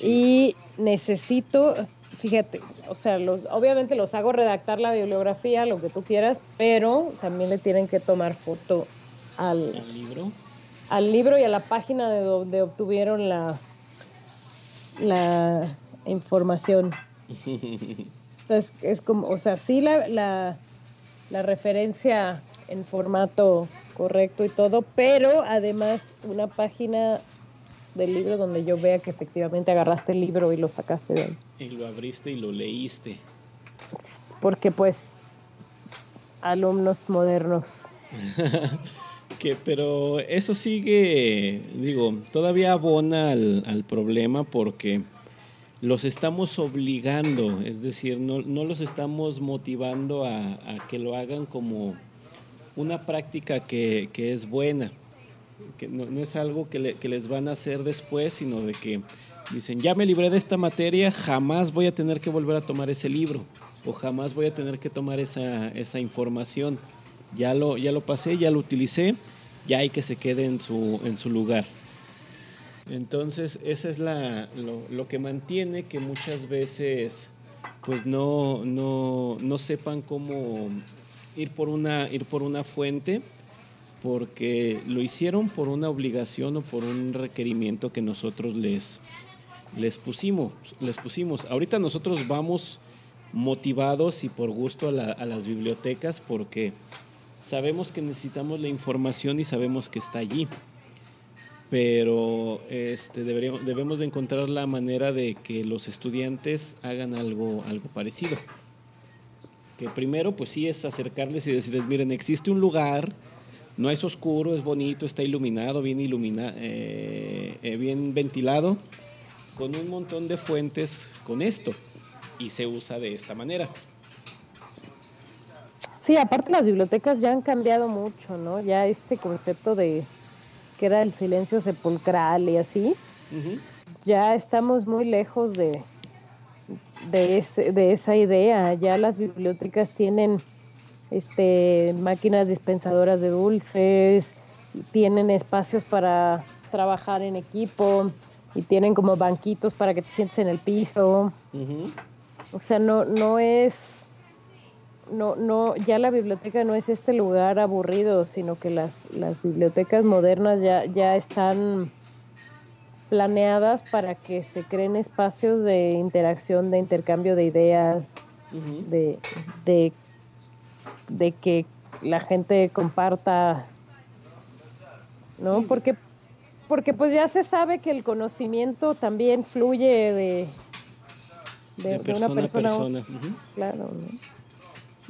y necesito fíjate, o sea, los, obviamente los hago redactar la bibliografía, lo que tú quieras, pero también le tienen que tomar foto al, libro. Al libro y a la página de donde obtuvieron la, la información. [LAUGHS] o sea, es, como, o sea, sí la, la, la referencia en formato correcto y todo, pero además una página del libro donde yo vea que efectivamente agarraste el libro y lo sacaste de ahí. Y lo abriste y lo leíste. Porque pues alumnos modernos. [LAUGHS] que, pero eso sigue, digo, todavía abona al, problema porque los estamos obligando, es decir, no, no los estamos motivando a, que lo hagan como una práctica que, que es buena que no, es algo que, les van a hacer después, sino de que dicen, ya me libré de esta materia, jamás voy a tener que volver a tomar ese libro o jamás voy a tener que tomar esa, esa información. Ya lo, ya lo pasé, ya lo utilicé, ya hay que se quede en su, en su lugar. Entonces, esa es la, lo, lo, que mantiene que muchas veces pues no, no, no sepan cómo ir por una, ir por una fuente porque lo hicieron por una obligación o por un requerimiento que nosotros les, les, pusimos, les pusimos. Ahorita nosotros vamos motivados y por gusto a, las bibliotecas porque sabemos que necesitamos la información y sabemos que está allí. Pero este, deberíamos, debemos de encontrar la manera de que los estudiantes hagan algo, algo parecido. Que primero, pues sí, es acercarles y decirles, miren, existe un lugar no es oscuro, es bonito, está iluminado, bien, ilumina, eh, eh, bien ventilado, con un montón de fuentes con esto. Y se usa de esta manera. Sí, aparte las bibliotecas ya han cambiado mucho, ¿no? Ya este concepto de que era el silencio sepulcral y así, ya estamos muy lejos de, de, de esa idea. Ya las bibliotecas tienen este, máquinas dispensadoras de dulces, tienen espacios para trabajar en equipo y tienen como banquitos para que te sientes en el piso. O sea, no, no es, no, no, ya la biblioteca no es este lugar aburrido, sino que las, las bibliotecas modernas ya, ya están planeadas para que se creen espacios de interacción, de intercambio de ideas, de, de de que la gente comparta, ¿no? Porque, porque pues ya se sabe que el conocimiento también fluye de, de, una persona a persona. Claro, ¿no?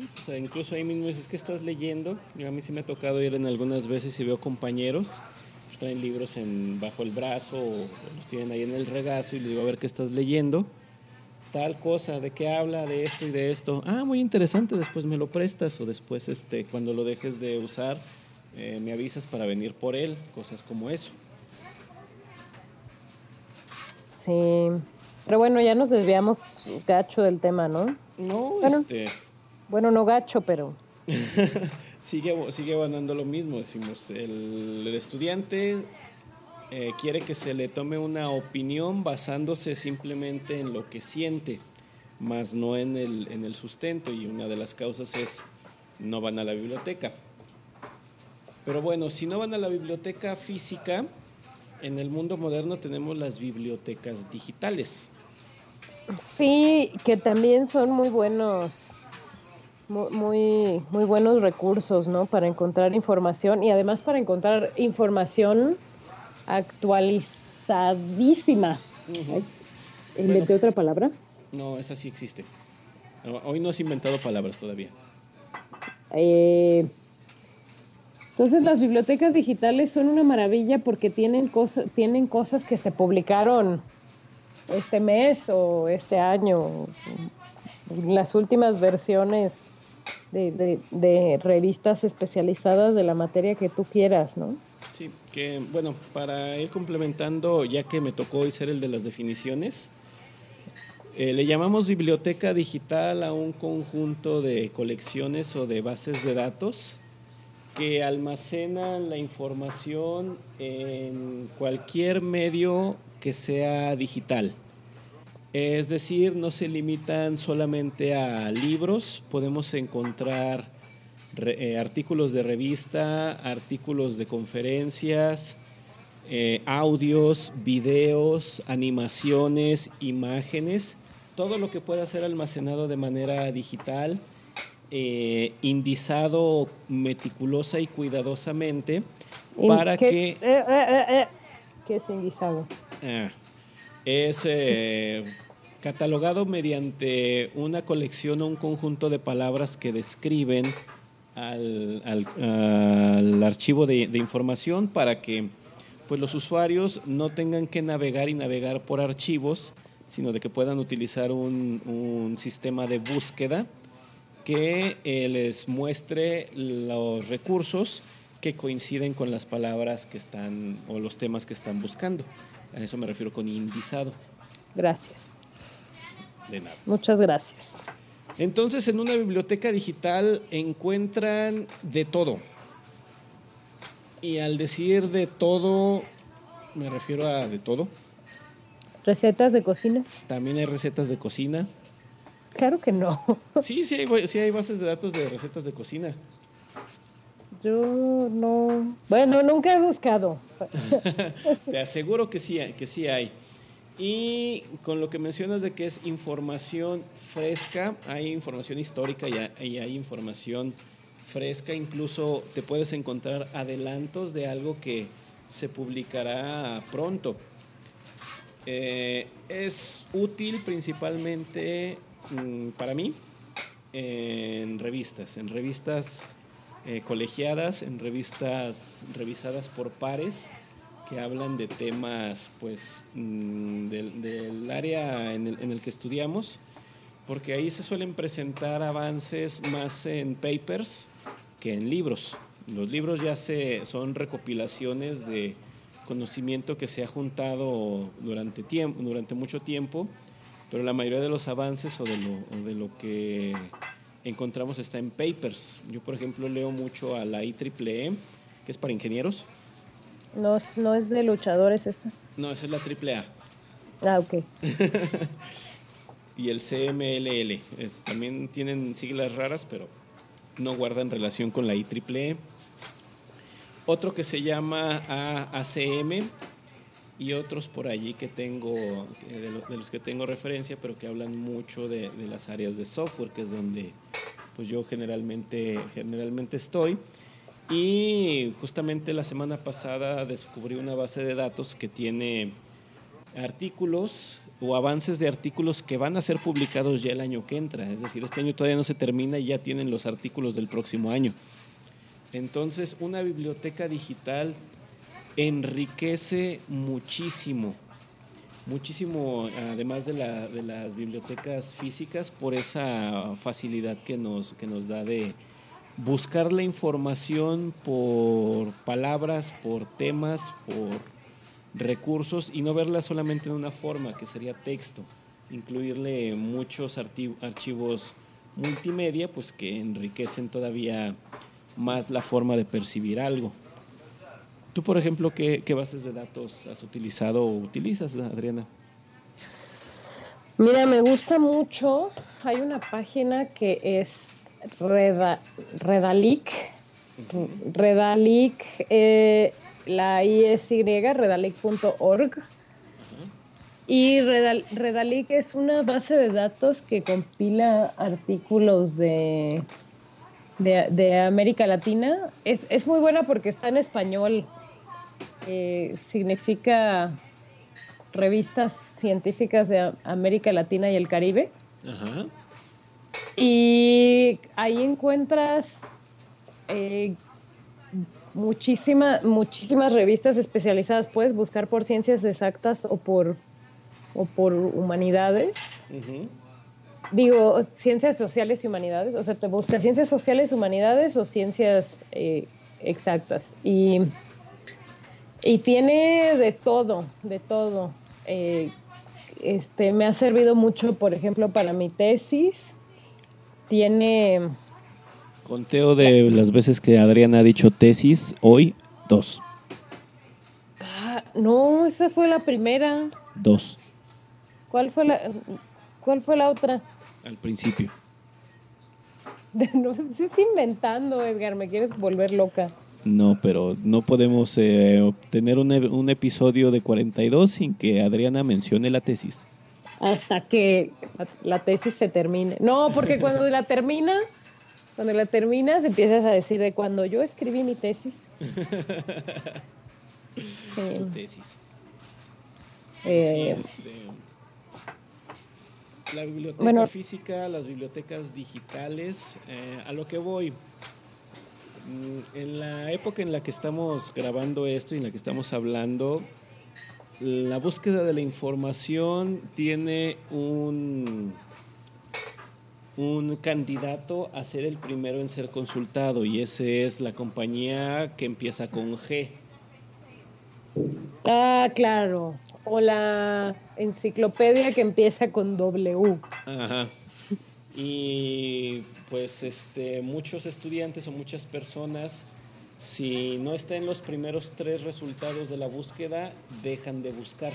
Sí, o sea, incluso ahí mismo es que estás leyendo. Yo a mí sí me ha tocado ir en algunas veces y veo compañeros que traen libros en, bajo el brazo o, los tienen ahí en el regazo y les digo a ver qué estás leyendo tal cosa, de qué habla, de esto y de esto. Ah, muy interesante, después me lo prestas o después este, cuando lo dejes de usar eh, me avisas para venir por él, cosas como eso. Sí, pero bueno, ya nos desviamos gacho del tema, ¿no? No, bueno, este... Bueno, no gacho, pero... [LAUGHS] sigue, sigue abandonando lo mismo. Decimos, el, estudiante eh, quiere que se le tome una opinión basándose simplemente en lo que siente, más no en el, en el sustento. Y una de las causas es no van a la biblioteca. Pero bueno, si no van a la biblioteca física, en el mundo moderno tenemos las bibliotecas digitales. Sí, que también son muy buenos, muy, muy buenos recursos, ¿no? Para encontrar información y además para encontrar información actualizadísima. ¿Inventé otra palabra? No, esa sí existe. hoy no has inventado palabras todavía. Eh, entonces las bibliotecas digitales son una maravilla porque tienen, cosas tienen cosas que se publicaron este mes o este año, las últimas versiones de, revistas especializadas de la materia que tú quieras, ¿no? Sí, que bueno, para ir complementando, ya que me tocó hoy ser el de las definiciones, eh, le llamamos biblioteca digital a un conjunto de colecciones o de bases de datos que almacenan la información en cualquier medio que sea digital. Es decir, no se limitan solamente a libros, podemos encontrar eh, artículos de revista, artículos de conferencias, eh, audios, videos, animaciones, imágenes, todo lo que pueda ser almacenado de manera digital eh, indizado meticulosa y cuidadosamente para que... Eh, eh, ¿Qué es indizado? Ah, es catalogado mediante una colección o un conjunto de palabras que describen al, archivo de, información para que pues, los usuarios no tengan que navegar y navegar por archivos, sino de que puedan utilizar un, un sistema de búsqueda que eh, les muestre los recursos que coinciden con las palabras que están o los temas que están buscando. A eso me refiero con indizado. Gracias. De nada. Muchas gracias. Entonces, en una biblioteca digital encuentran de todo. Y al decir de todo, me refiero a de todo. Recetas de cocina. También hay recetas de cocina. Claro que no. Sí, sí hay, sí hay bases de datos de recetas de cocina. Yo no. Bueno, nunca he buscado. [LAUGHS] Te aseguro que sí, que sí hay. Y con lo que mencionas de que es información fresca, hay información histórica y hay, información fresca. Incluso te puedes encontrar adelantos de algo que se publicará pronto. Eh, es útil principalmente Mm, para mí, en revistas, en revistas eh, colegiadas, en revistas revisadas por pares que hablan de temas pues mm, del, área en el, que estudiamos, porque ahí se suelen presentar avances más en papers que en libros. Los libros ya se, son recopilaciones de conocimiento que se ha juntado durante, tiempo, durante mucho tiempo pero la mayoría de los avances o de lo, de lo que encontramos está en papers. Yo, por ejemplo, leo mucho a la IEEE, que es para ingenieros. No, no es de luchadores esa. No, esa es la AAA. Ah, ok. [LAUGHS] y el CMLL. también tienen siglas raras, pero no guardan relación con la IEEE. Otro que se llama AACM, y otros por allí que tengo, de, los que tengo referencia, pero que hablan mucho de, las áreas de software, que es donde pues yo generalmente, generalmente estoy. Y justamente la semana pasada descubrí una base de datos que tiene artículos o avances de artículos que van a ser publicados ya el año que entra. Es decir, este año todavía no se termina y ya tienen los artículos del próximo año. Entonces, una biblioteca digital enriquece muchísimo, muchísimo, además de, las bibliotecas físicas, por esa facilidad que nos, que nos da de buscar la información por palabras, por temas, por recursos y no verla solamente en una forma, que sería texto, incluirle muchos archivos multimedia, pues que enriquecen todavía más la forma de percibir algo. Tú, por ejemplo, ¿qué, bases de datos has utilizado o utilizas, Adriana? Mira, me gusta mucho. Hay una página que es Reda, Redalic. Redalic, eh, la ISY, redalic.org. Y Redalic es una base de datos que compila artículos de, de, América Latina. Es, es, muy buena porque está en español. Eh, significa revistas científicas de América Latina y el Caribe. Y ahí encuentras eh, muchísimas revistas especializadas. Puedes buscar por ciencias exactas o por, o por humanidades. Digo, ciencias sociales y humanidades. O sea, te buscas ciencias sociales, humanidades o ciencias eh, exactas. Y, y tiene de todo, de todo. Eh, este, me ha servido mucho, por ejemplo, para mi tesis. Tiene... Conteo de las veces que Adriana ha dicho tesis, hoy dos. Ah, no, esa fue la primera. Dos. ¿Cuál fue la, cuál fue la otra? Al principio. [LAUGHS] No estás inventando, Edgar, me quieres volver loca. No, pero no podemos eh, tener un, un, episodio de 42 sin que Adriana mencione la tesis. Hasta que la, tesis se termine. No, porque [LAUGHS] cuando la termina, cuando la terminas empiezas a decir de cuando yo escribí mi tesis. [LAUGHS] sí. tesis. Eh, este, la biblioteca física, las bibliotecas digitales, eh, a lo que voy en la época en la que estamos grabando esto y en la que estamos hablando, la búsqueda de la información tiene un, un candidato a ser el primero en ser consultado y ese es la compañía que empieza con G. Ah, claro. O la enciclopedia que empieza con W. Ajá. Y pues este, muchos estudiantes o muchas personas, si no está en los primeros tres resultados de la búsqueda, dejan de buscar.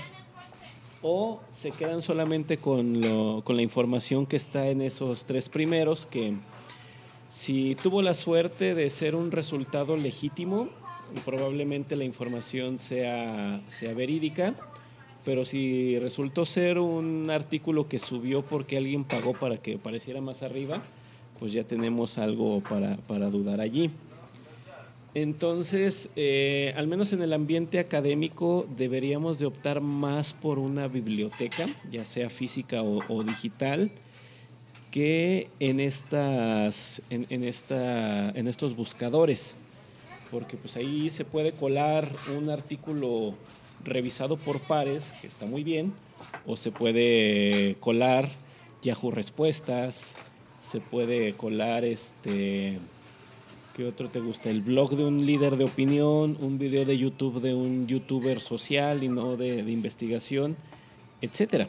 O se quedan solamente con, lo, con la información que está en esos tres primeros, que si tuvo la suerte de ser un resultado legítimo, probablemente la información sea, sea verídica pero si resultó ser un artículo que subió porque alguien pagó para que pareciera más arriba, pues ya tenemos algo para, dudar allí. Entonces, eh, al menos en el ambiente académico, deberíamos de optar más por una biblioteca, ya sea física o, digital, que en, estas, en, esta, en estos buscadores, porque pues ahí se puede colar un artículo revisado por pares, que está muy bien, o se puede colar Yahoo Respuestas, se puede colar este... ¿Qué otro te gusta? El blog de un líder de opinión, un video de YouTube de un youtuber social y no de, investigación, etcétera.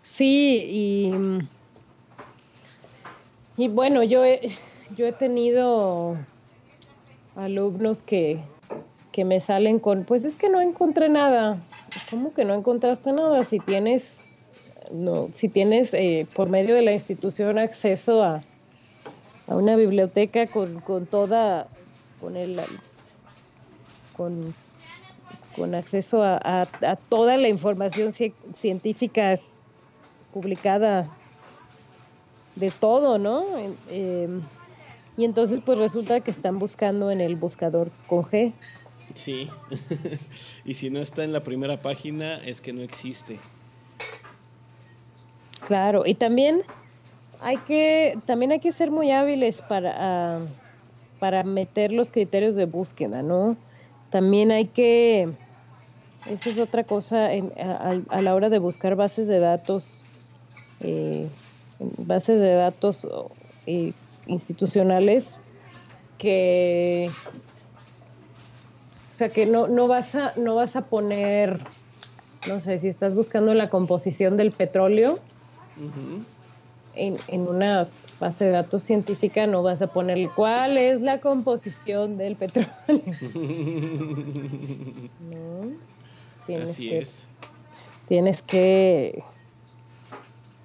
Sí, y, y bueno, yo yo he tenido alumnos que, que me salen con, pues es que no encontré nada. ¿Cómo que no encontraste nada? Si tienes, no, si tienes eh, por medio de la institución acceso a, a una biblioteca con, con toda, con el, con, con acceso a, a, toda la información científica publicada de todo, ¿no? Em, y entonces pues resulta que están buscando en el buscador con G. Sí, [LAUGHS] y si no está en la primera página es que no existe. Claro, y también hay que, también hay que ser muy hábiles para, ah, para meter los criterios de búsqueda, ¿no? También hay que, esa es otra cosa a, la hora de buscar bases de datos, eh, bases de datos eh, institucionales que sea que no, no, vas a, no vas a poner, no sé, si estás buscando la composición del petróleo en, una base de datos científica no vas a poner cuál es la composición del petróleo. [LAUGHS] no. Así es. Tienes que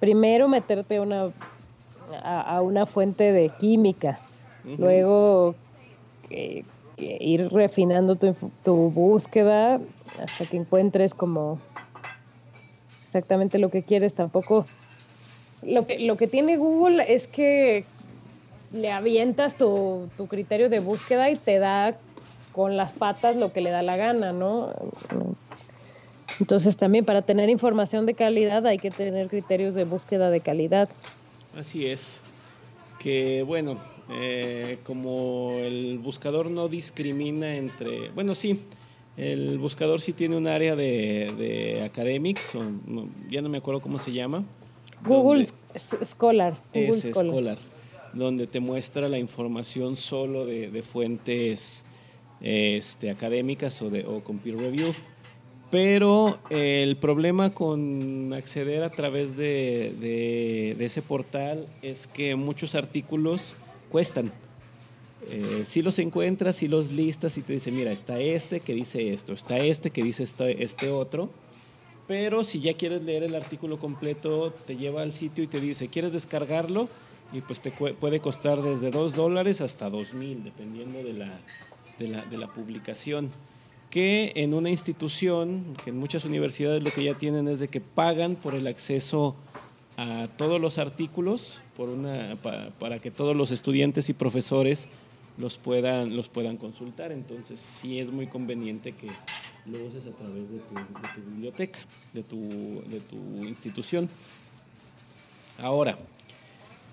primero meterte una, a, una fuente de química, luego ir refinando tu, tu búsqueda hasta que encuentres como exactamente lo que quieres. Tampoco lo que, lo que tiene Google es que le avientas tu, tu, criterio de búsqueda y te da con las patas lo que le da la gana, ¿no? Entonces también para tener información de calidad hay que tener criterios de búsqueda de calidad. Así es. Que bueno, eh, como el buscador no discrimina entre, bueno sí, el buscador sí tiene un área de, de academics, ya no me acuerdo cómo se llama, Google Scholar. Google Scholar. donde te muestra la información solo de, fuentes este, académicas o, de, o con peer review. Pero el problema con acceder a través de, ese portal es que muchos artículos cuestan. Eh, si los encuentras, si los listas y te dice, mira, está este que dice esto, está este que dice este otro pero si ya quieres leer el artículo completo, te lleva al sitio y te dice, ¿quieres descargarlo? Y pues te puede costar desde 2 dólares hasta 2 mil, dependiendo de, la, de la publicación. Que en una institución, que en muchas universidades lo que ya tienen es de que pagan por el acceso a todos los artículos para que todos los estudiantes y profesores los puedan, los puedan consultar. Entonces sí es muy conveniente que lo uses a través de tu, biblioteca, de tu, de tu institución. Ahora,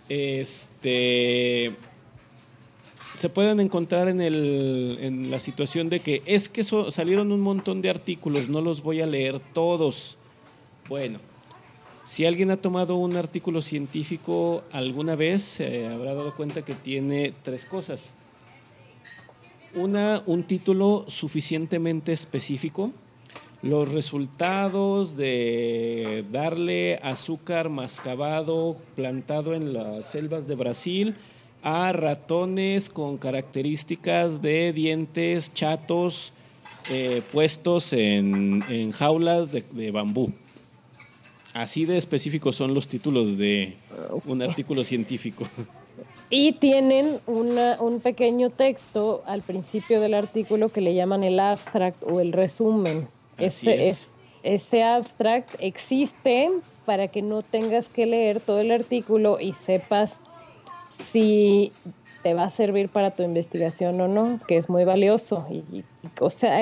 este se pueden encontrar en, el, en la situación de que es que salieron un montón de artículos, no los voy a leer todos. Bueno, si alguien ha tomado un artículo científico alguna vez, habrá dado cuenta que tiene tres cosas. Una, un título suficientemente específico, los resultados de darle azúcar mascabado plantado en las selvas de Brasil a ratones con características de dientes chatos eh, puestos en, jaulas de, de, bambú. Así de específicos son los títulos de un artículo científico. Y tienen un pequeño texto al principio del artículo que le llaman el abstract o el resumen. ese, es. ese abstract existe para que no tengas que leer todo el artículo y sepas si te va a servir para tu investigación o no, que es muy valioso. Y, o sea,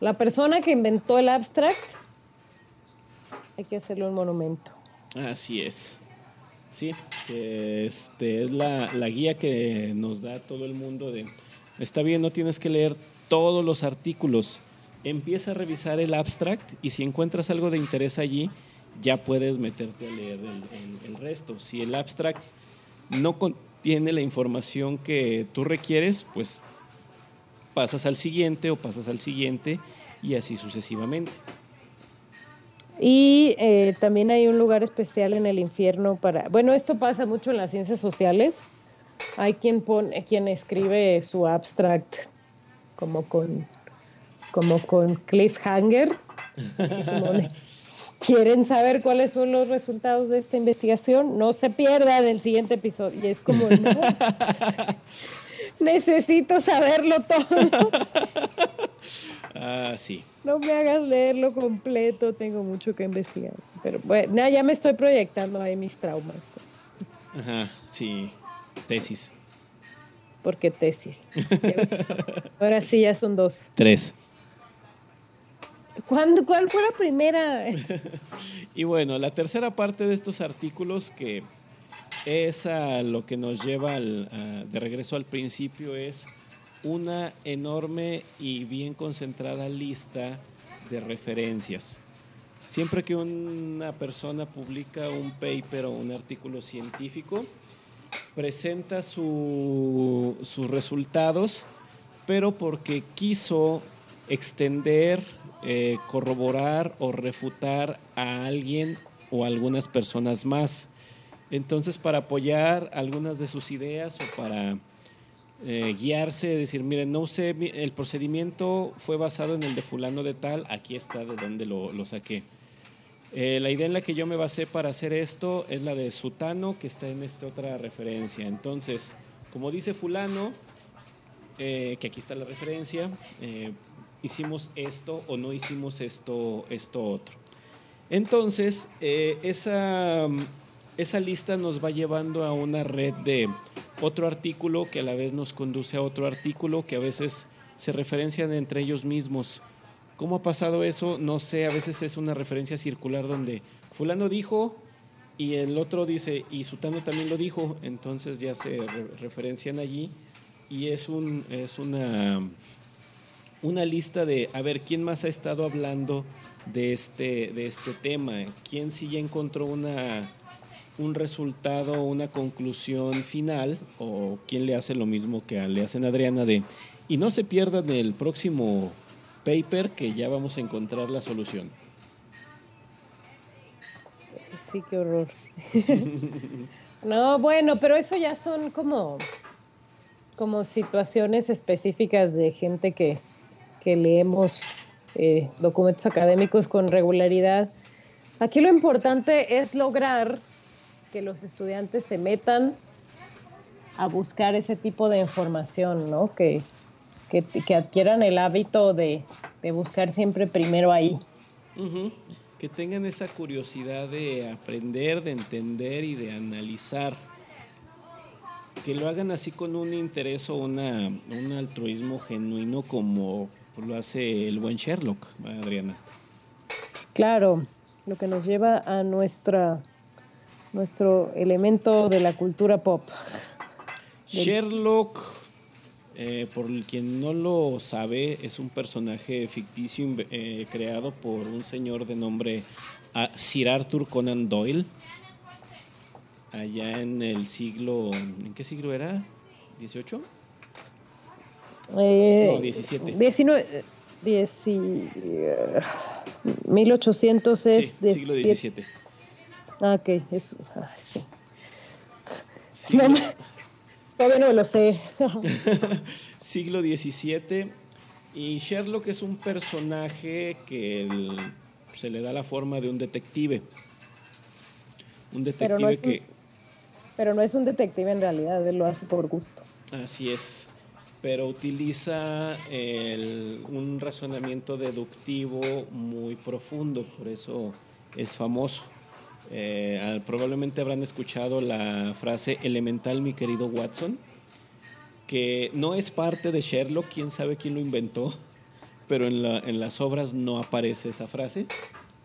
la persona que inventó el abstract, hay que hacerle un monumento. Así es. Sí, este, es la, la, guía que nos da todo el mundo de, está bien, no tienes que leer todos los artículos, empieza a revisar el abstract y si encuentras algo de interés allí, ya puedes meterte a leer el, el resto. Si el abstract no contiene la información que tú requieres, pues pasas al siguiente o pasas al siguiente y así sucesivamente. Y eh, también hay un lugar especial en el infierno para, bueno, esto pasa mucho en las ciencias sociales. Hay quien pone, quien escribe su abstract como con, como con cliffhanger. [LAUGHS] ¿Quieren saber cuáles son los resultados de esta investigación? No se pierdan el siguiente episodio. Y es como, [LAUGHS] necesito saberlo todo. Ah, sí. No me hagas leerlo completo, tengo mucho que investigar. Pero bueno, ya me estoy proyectando ahí mis traumas. Ajá, sí. Tesis. ¿Por qué tesis? Ahora sí, ya son dos. Tres. ¿Cuándo, ¿Cuál fue la primera? [LAUGHS] y bueno, la tercera parte de estos artículos que es a lo que nos lleva de regreso al principio es una enorme y bien concentrada lista de referencias. Siempre que una persona publica un paper o un artículo científico, presenta sus resultados, pero porque quiso extender, eh, corroborar o refutar a alguien o algunas personas más. Entonces, para apoyar algunas de sus ideas o para eh, guiarse, decir, miren, no sé, el procedimiento fue basado en el de fulano de tal, aquí está de donde lo, saqué. Eh, la idea en la que yo me basé para hacer esto es la de Sutano, que está en esta otra referencia. Entonces, como dice fulano, que aquí está la referencia, hicimos esto o no hicimos esto, esto otro. Entonces, esa, esa lista nos va llevando a una red de otro artículo que a la vez nos conduce a otro artículo que a veces se referencian entre ellos mismos. ¿Cómo ha pasado eso? No sé, a veces es una referencia circular donde fulano dijo y el otro dice y Sutano también lo dijo, entonces ya se referencian allí y es, un, es una, una lista de, a ver, ¿quién más ha estado hablando de este, de este tema? ¿Quién sí ya encontró una un resultado, una conclusión final, o quién le hace lo mismo que le hacen a Adriana de, y no se pierdan el próximo paper que ya vamos a encontrar la solución. Sí, qué horror. [LAUGHS] no, bueno, pero eso ya son como, como situaciones específicas de gente que, que leemos eh, documentos académicos con regularidad. Aquí lo importante es lograr que los estudiantes se metan a buscar ese tipo de información, ¿no? Que, que, adquieran el hábito de, buscar siempre primero ahí. Que tengan esa curiosidad de aprender, de entender y de analizar. Que lo hagan así con un interés o una, un altruismo genuino como lo hace el buen Sherlock, Adriana. Claro, lo que nos lleva a nuestra nuestro elemento de la cultura pop. Sherlock, eh, por quien no lo sabe, es un personaje ficticio eh, creado por un señor de nombre ah, Sir Arthur Conan Doyle, allá en el siglo, ¿en qué siglo era? ¿18? Eh, no, 17. 19, 1800 es... Sí, siglo XVII. Ah, ok, eso. sí. todavía no lo sé. [LAUGHS] Siglo XVII. Y Sherlock es un personaje que se le da la forma de un detective. Un detective que... pero no es un detective en realidad, él lo hace por gusto. Así es. Pero utiliza un razonamiento deductivo muy profundo, por eso es famoso. Eh, probablemente habrán escuchado la frase elemental, mi querido Watson, que no es parte de Sherlock, quién sabe quién lo inventó, pero en, en las obras no aparece esa frase.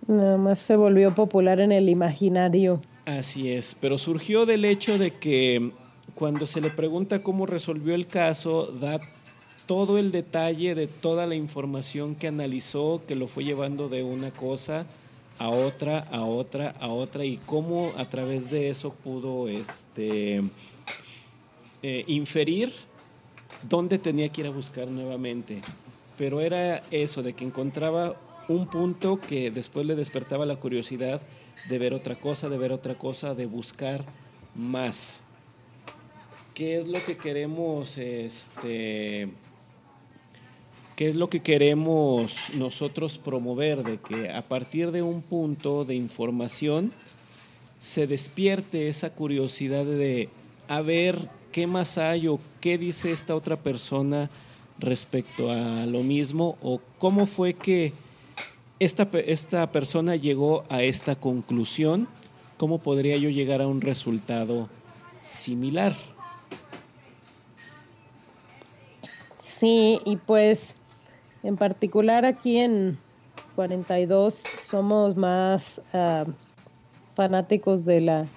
Nada más se volvió popular en el imaginario. Así es, pero surgió del hecho de que cuando se le pregunta cómo resolvió el caso, da todo el detalle de toda la información que analizó, que lo fue llevando de una cosa a otra, a otra, a otra, y cómo a través de eso pudo este, eh, inferir dónde tenía que ir a buscar nuevamente. Pero era eso, de que encontraba un punto que después le despertaba la curiosidad de ver otra cosa, de ver otra cosa, de buscar más. ¿Qué es lo que queremos este, ¿Qué es lo que queremos nosotros promover? De que a partir de un punto de información se despierte esa curiosidad de a ver qué más hay o qué dice esta otra persona respecto a lo mismo o cómo fue que esta, esta persona llegó a esta conclusión, cómo podría yo llegar a un resultado similar. Sí, y pues en particular aquí en 42 somos más ah, fanáticos de la,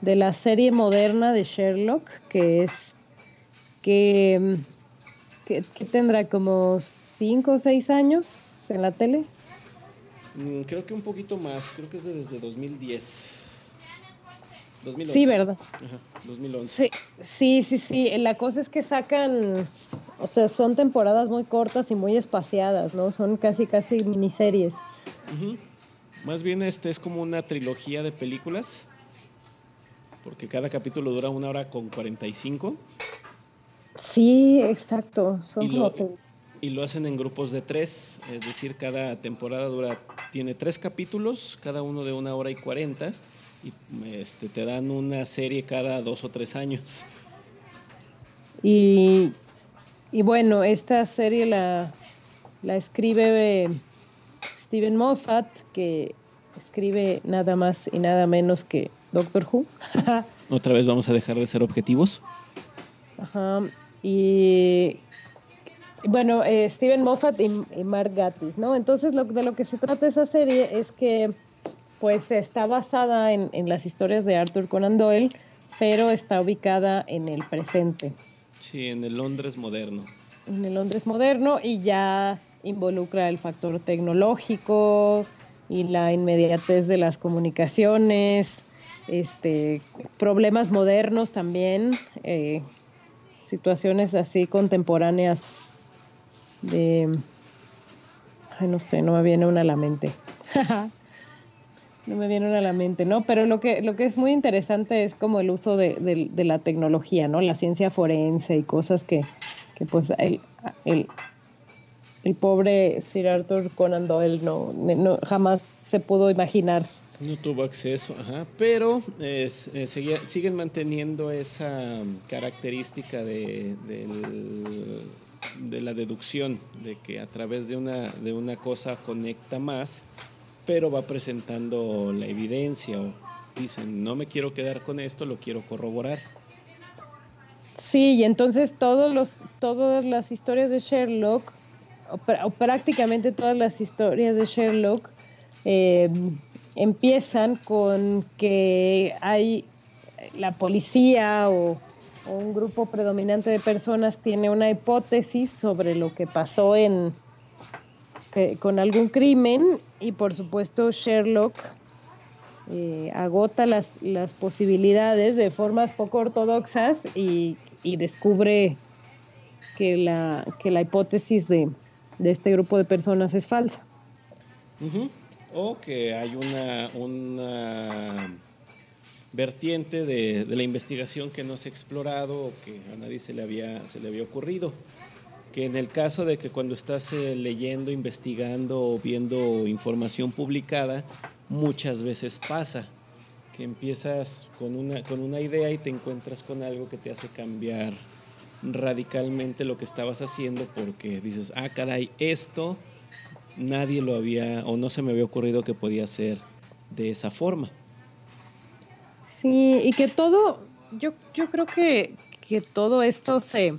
de la serie moderna de Sherlock, que es que, que, tendrá como 5 o 6 años en la tele. Mm, creo que un poquito más, creo que es desde 2010. Sí, ¿verdad? Ajá, 2011. Sí, sí, sí, sí. La cosa es que sacan, o sea, son temporadas muy cortas y muy espaciadas, ¿no? Son casi, casi miniseries. Más bien este es como una trilogía de películas. porque cada capítulo dura una hora con 45. Sí, exacto. Son y, como lo, y lo hacen en grupos de tres, es decir, cada temporada dura, tiene tres capítulos, cada uno de una hora y cuarenta, y este, te dan una serie cada dos o tres años. Y, y bueno, esta serie la, la escribe Steven Moffat, que escribe nada más y nada menos que Doctor Who. [LAUGHS] Otra vez vamos a dejar de ser objetivos. Ajá. Y bueno, eh, Steven Moffat y, Mark Gatiss, ¿no? Entonces, lo, de lo que se trata esa serie es que, pues, está basada en, en las historias de Arthur Conan Doyle, pero está ubicada en el presente. Sí, en el Londres moderno. En el Londres moderno y ya involucra el factor tecnológico y la inmediatez de las comunicaciones, este, problemas modernos también, eh, situaciones así contemporáneas de, ay, no sé, no me viene una a la mente. [LAUGHS] no me viene una a la mente, ¿no? Pero lo que, lo que es muy interesante es como el uso de, de, la tecnología, ¿no? La ciencia forense y cosas que, que pues el, el, el, pobre Sir Arthur Conan Doyle no, no, jamás se pudo imaginar. No tuvo acceso, ajá, pero eh, siguen manteniendo esa característica de, del de la deducción, de que a través de una, de una cosa conecta más, pero va presentando la evidencia o dicen, no me quiero quedar con esto, lo quiero corroborar. Sí, y entonces todos los, todas las historias de Sherlock, o, prácticamente todas las historias de Sherlock, eh, empiezan con que hay la policía o un grupo predominante de personas tiene una hipótesis sobre lo que pasó en con algún crimen y por supuesto Sherlock eh, agota las, las, posibilidades de formas poco ortodoxas y, descubre que la, que la hipótesis de, este grupo de personas es falsa. O que hay una, una vertiente de, la investigación que no se ha explorado o que a nadie se le había, se le había ocurrido. Que en el caso de que cuando estás eh, leyendo, investigando o viendo información publicada, muchas veces pasa que empiezas con una, con una idea y te encuentras con algo que te hace cambiar radicalmente lo que estabas haciendo porque dices, ah, caray, esto nadie lo había o no se me había ocurrido que podía ser de esa forma. Sí, y que todo, yo, yo creo que, que todo esto se,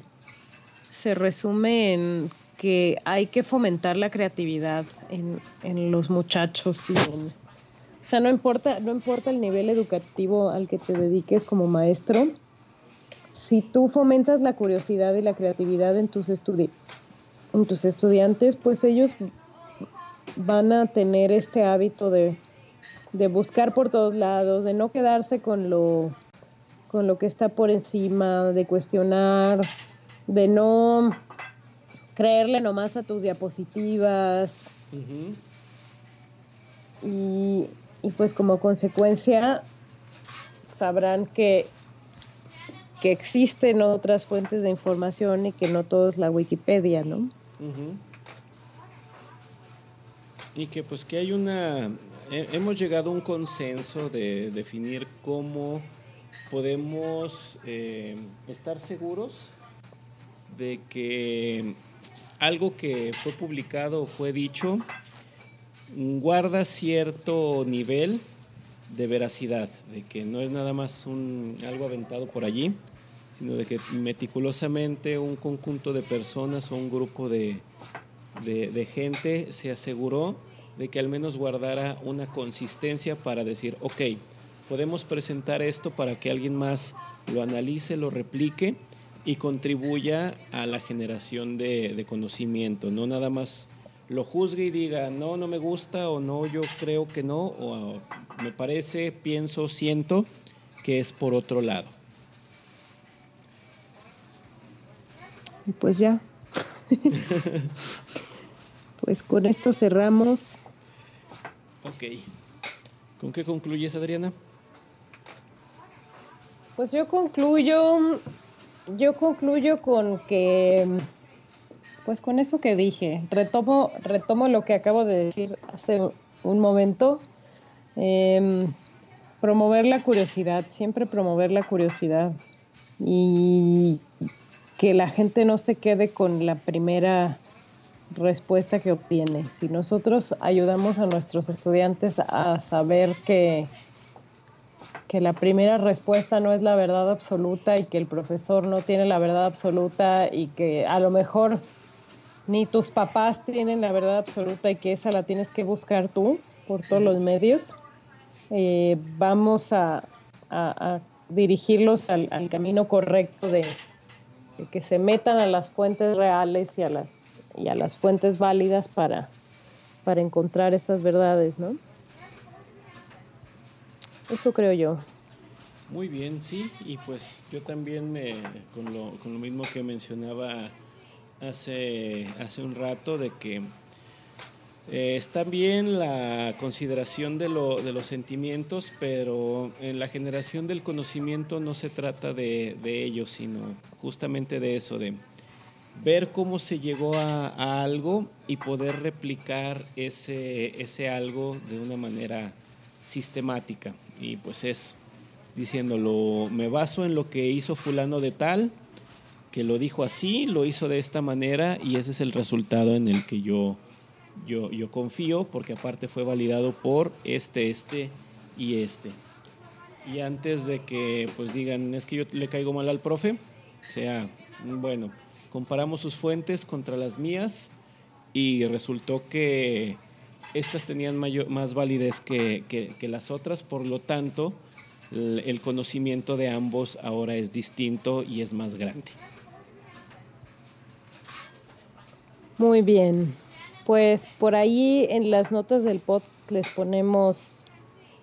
se resume en que hay que fomentar la creatividad en, en los muchachos y o sea, no importa, no importa el nivel educativo al que te dediques como maestro, si tú fomentas la curiosidad y la creatividad en tus, en tus estudiantes, pues ellos van a tener este hábito de, de buscar por todos lados, de no quedarse con lo, con lo que está por encima, de cuestionar, de no creerle nomás a tus diapositivas. y, y, pues como consecuencia sabrán que, que existen otras fuentes de información y que no todo es la Wikipedia, ¿no? Y que pues que hay una hemos llegado a un consenso de definir cómo podemos eh, estar seguros de que algo que fue publicado o fue dicho guarda cierto nivel de veracidad, de que no es nada más un, algo aventado por allí, sino de que meticulosamente un conjunto de personas o un grupo de, de gente se aseguró de que al menos guardara una consistencia para decir, ok, podemos presentar esto para que alguien más lo analice, lo replique y contribuya a la generación de, conocimiento, no nada más lo juzgue y diga, no, no me gusta o no, yo creo que no, o me parece, pienso, siento que es por otro lado. Pues ya. [LAUGHS] pues con esto cerramos Ok. ¿Con qué concluyes, Adriana? Pues yo concluyo, yo concluyo con que, pues con eso que dije, retomo, retomo lo que acabo de decir hace un momento. Em, promover la curiosidad, siempre promover la curiosidad y que la gente no se quede con la primera respuesta que obtiene. Si nosotros ayudamos a nuestros estudiantes a saber que, que la primera respuesta no es la verdad absoluta y que el profesor no tiene la verdad absoluta y que a lo mejor ni tus papás tienen la verdad absoluta y que esa la tienes que buscar tú por todos los medios, eh, vamos a, dirigirlos al, camino correcto de, que se metan a las fuentes reales y a, la, y a las fuentes válidas para, para encontrar estas verdades, ¿no? Eso creo yo. Muy bien, sí, y pues yo también me, con, lo, con lo mismo que mencionaba hace, hace un rato, de que eh, está bien la consideración de, lo, de, los sentimientos, pero en la generación del conocimiento no se trata de, de ello, sino justamente de eso, de ver cómo se llegó a, algo y poder replicar ese, ese algo de una manera sistemática. Y pues es diciéndolo, me baso en lo que hizo fulano de tal, que lo dijo así, lo hizo de esta manera y ese es el resultado en el que yo yo, yo confío porque aparte fue validado por este, este y este. Y antes de que pues digan, es que yo le caigo mal al profe, sea, bueno, comparamos sus fuentes contra las mías y resultó que estas tenían mayor, más validez que, que, las otras, por lo tanto, el conocimiento de ambos ahora es distinto y es más grande. Muy bien pues por ahí en las notas del pod les ponemos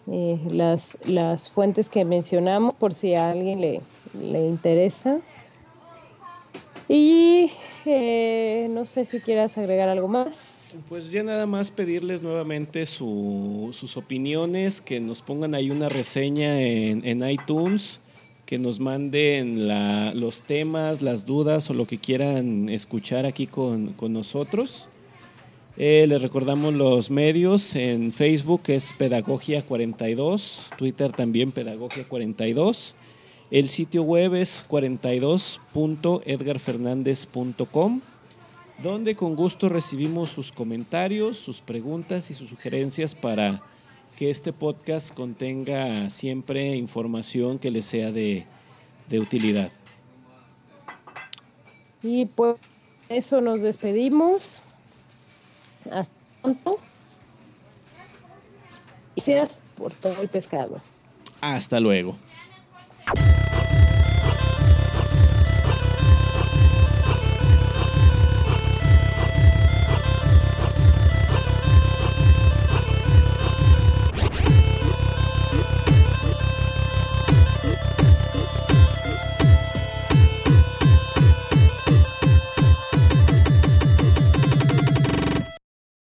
eh, las, las fuentes que mencionamos por si a alguien le, le interesa. Y eh, no sé si quieras agregar algo más. Pues ya nada más pedirles nuevamente sus opiniones, que nos pongan ahí una reseña en, en iTunes, que nos manden la, los temas, las dudas o lo que quieran escuchar aquí con, con nosotros. Eh, les recordamos los medios en Facebook es Pedagogia 42, Twitter también Pedagogia 42. El sitio web es 42.edgarfernandez.com, donde con gusto recibimos sus comentarios, sus preguntas y sus sugerencias para que este podcast contenga siempre información que les sea de, de utilidad. Y pues eso nos despedimos. Hasta pronto. Y seas por todo el pescado. Hasta luego. you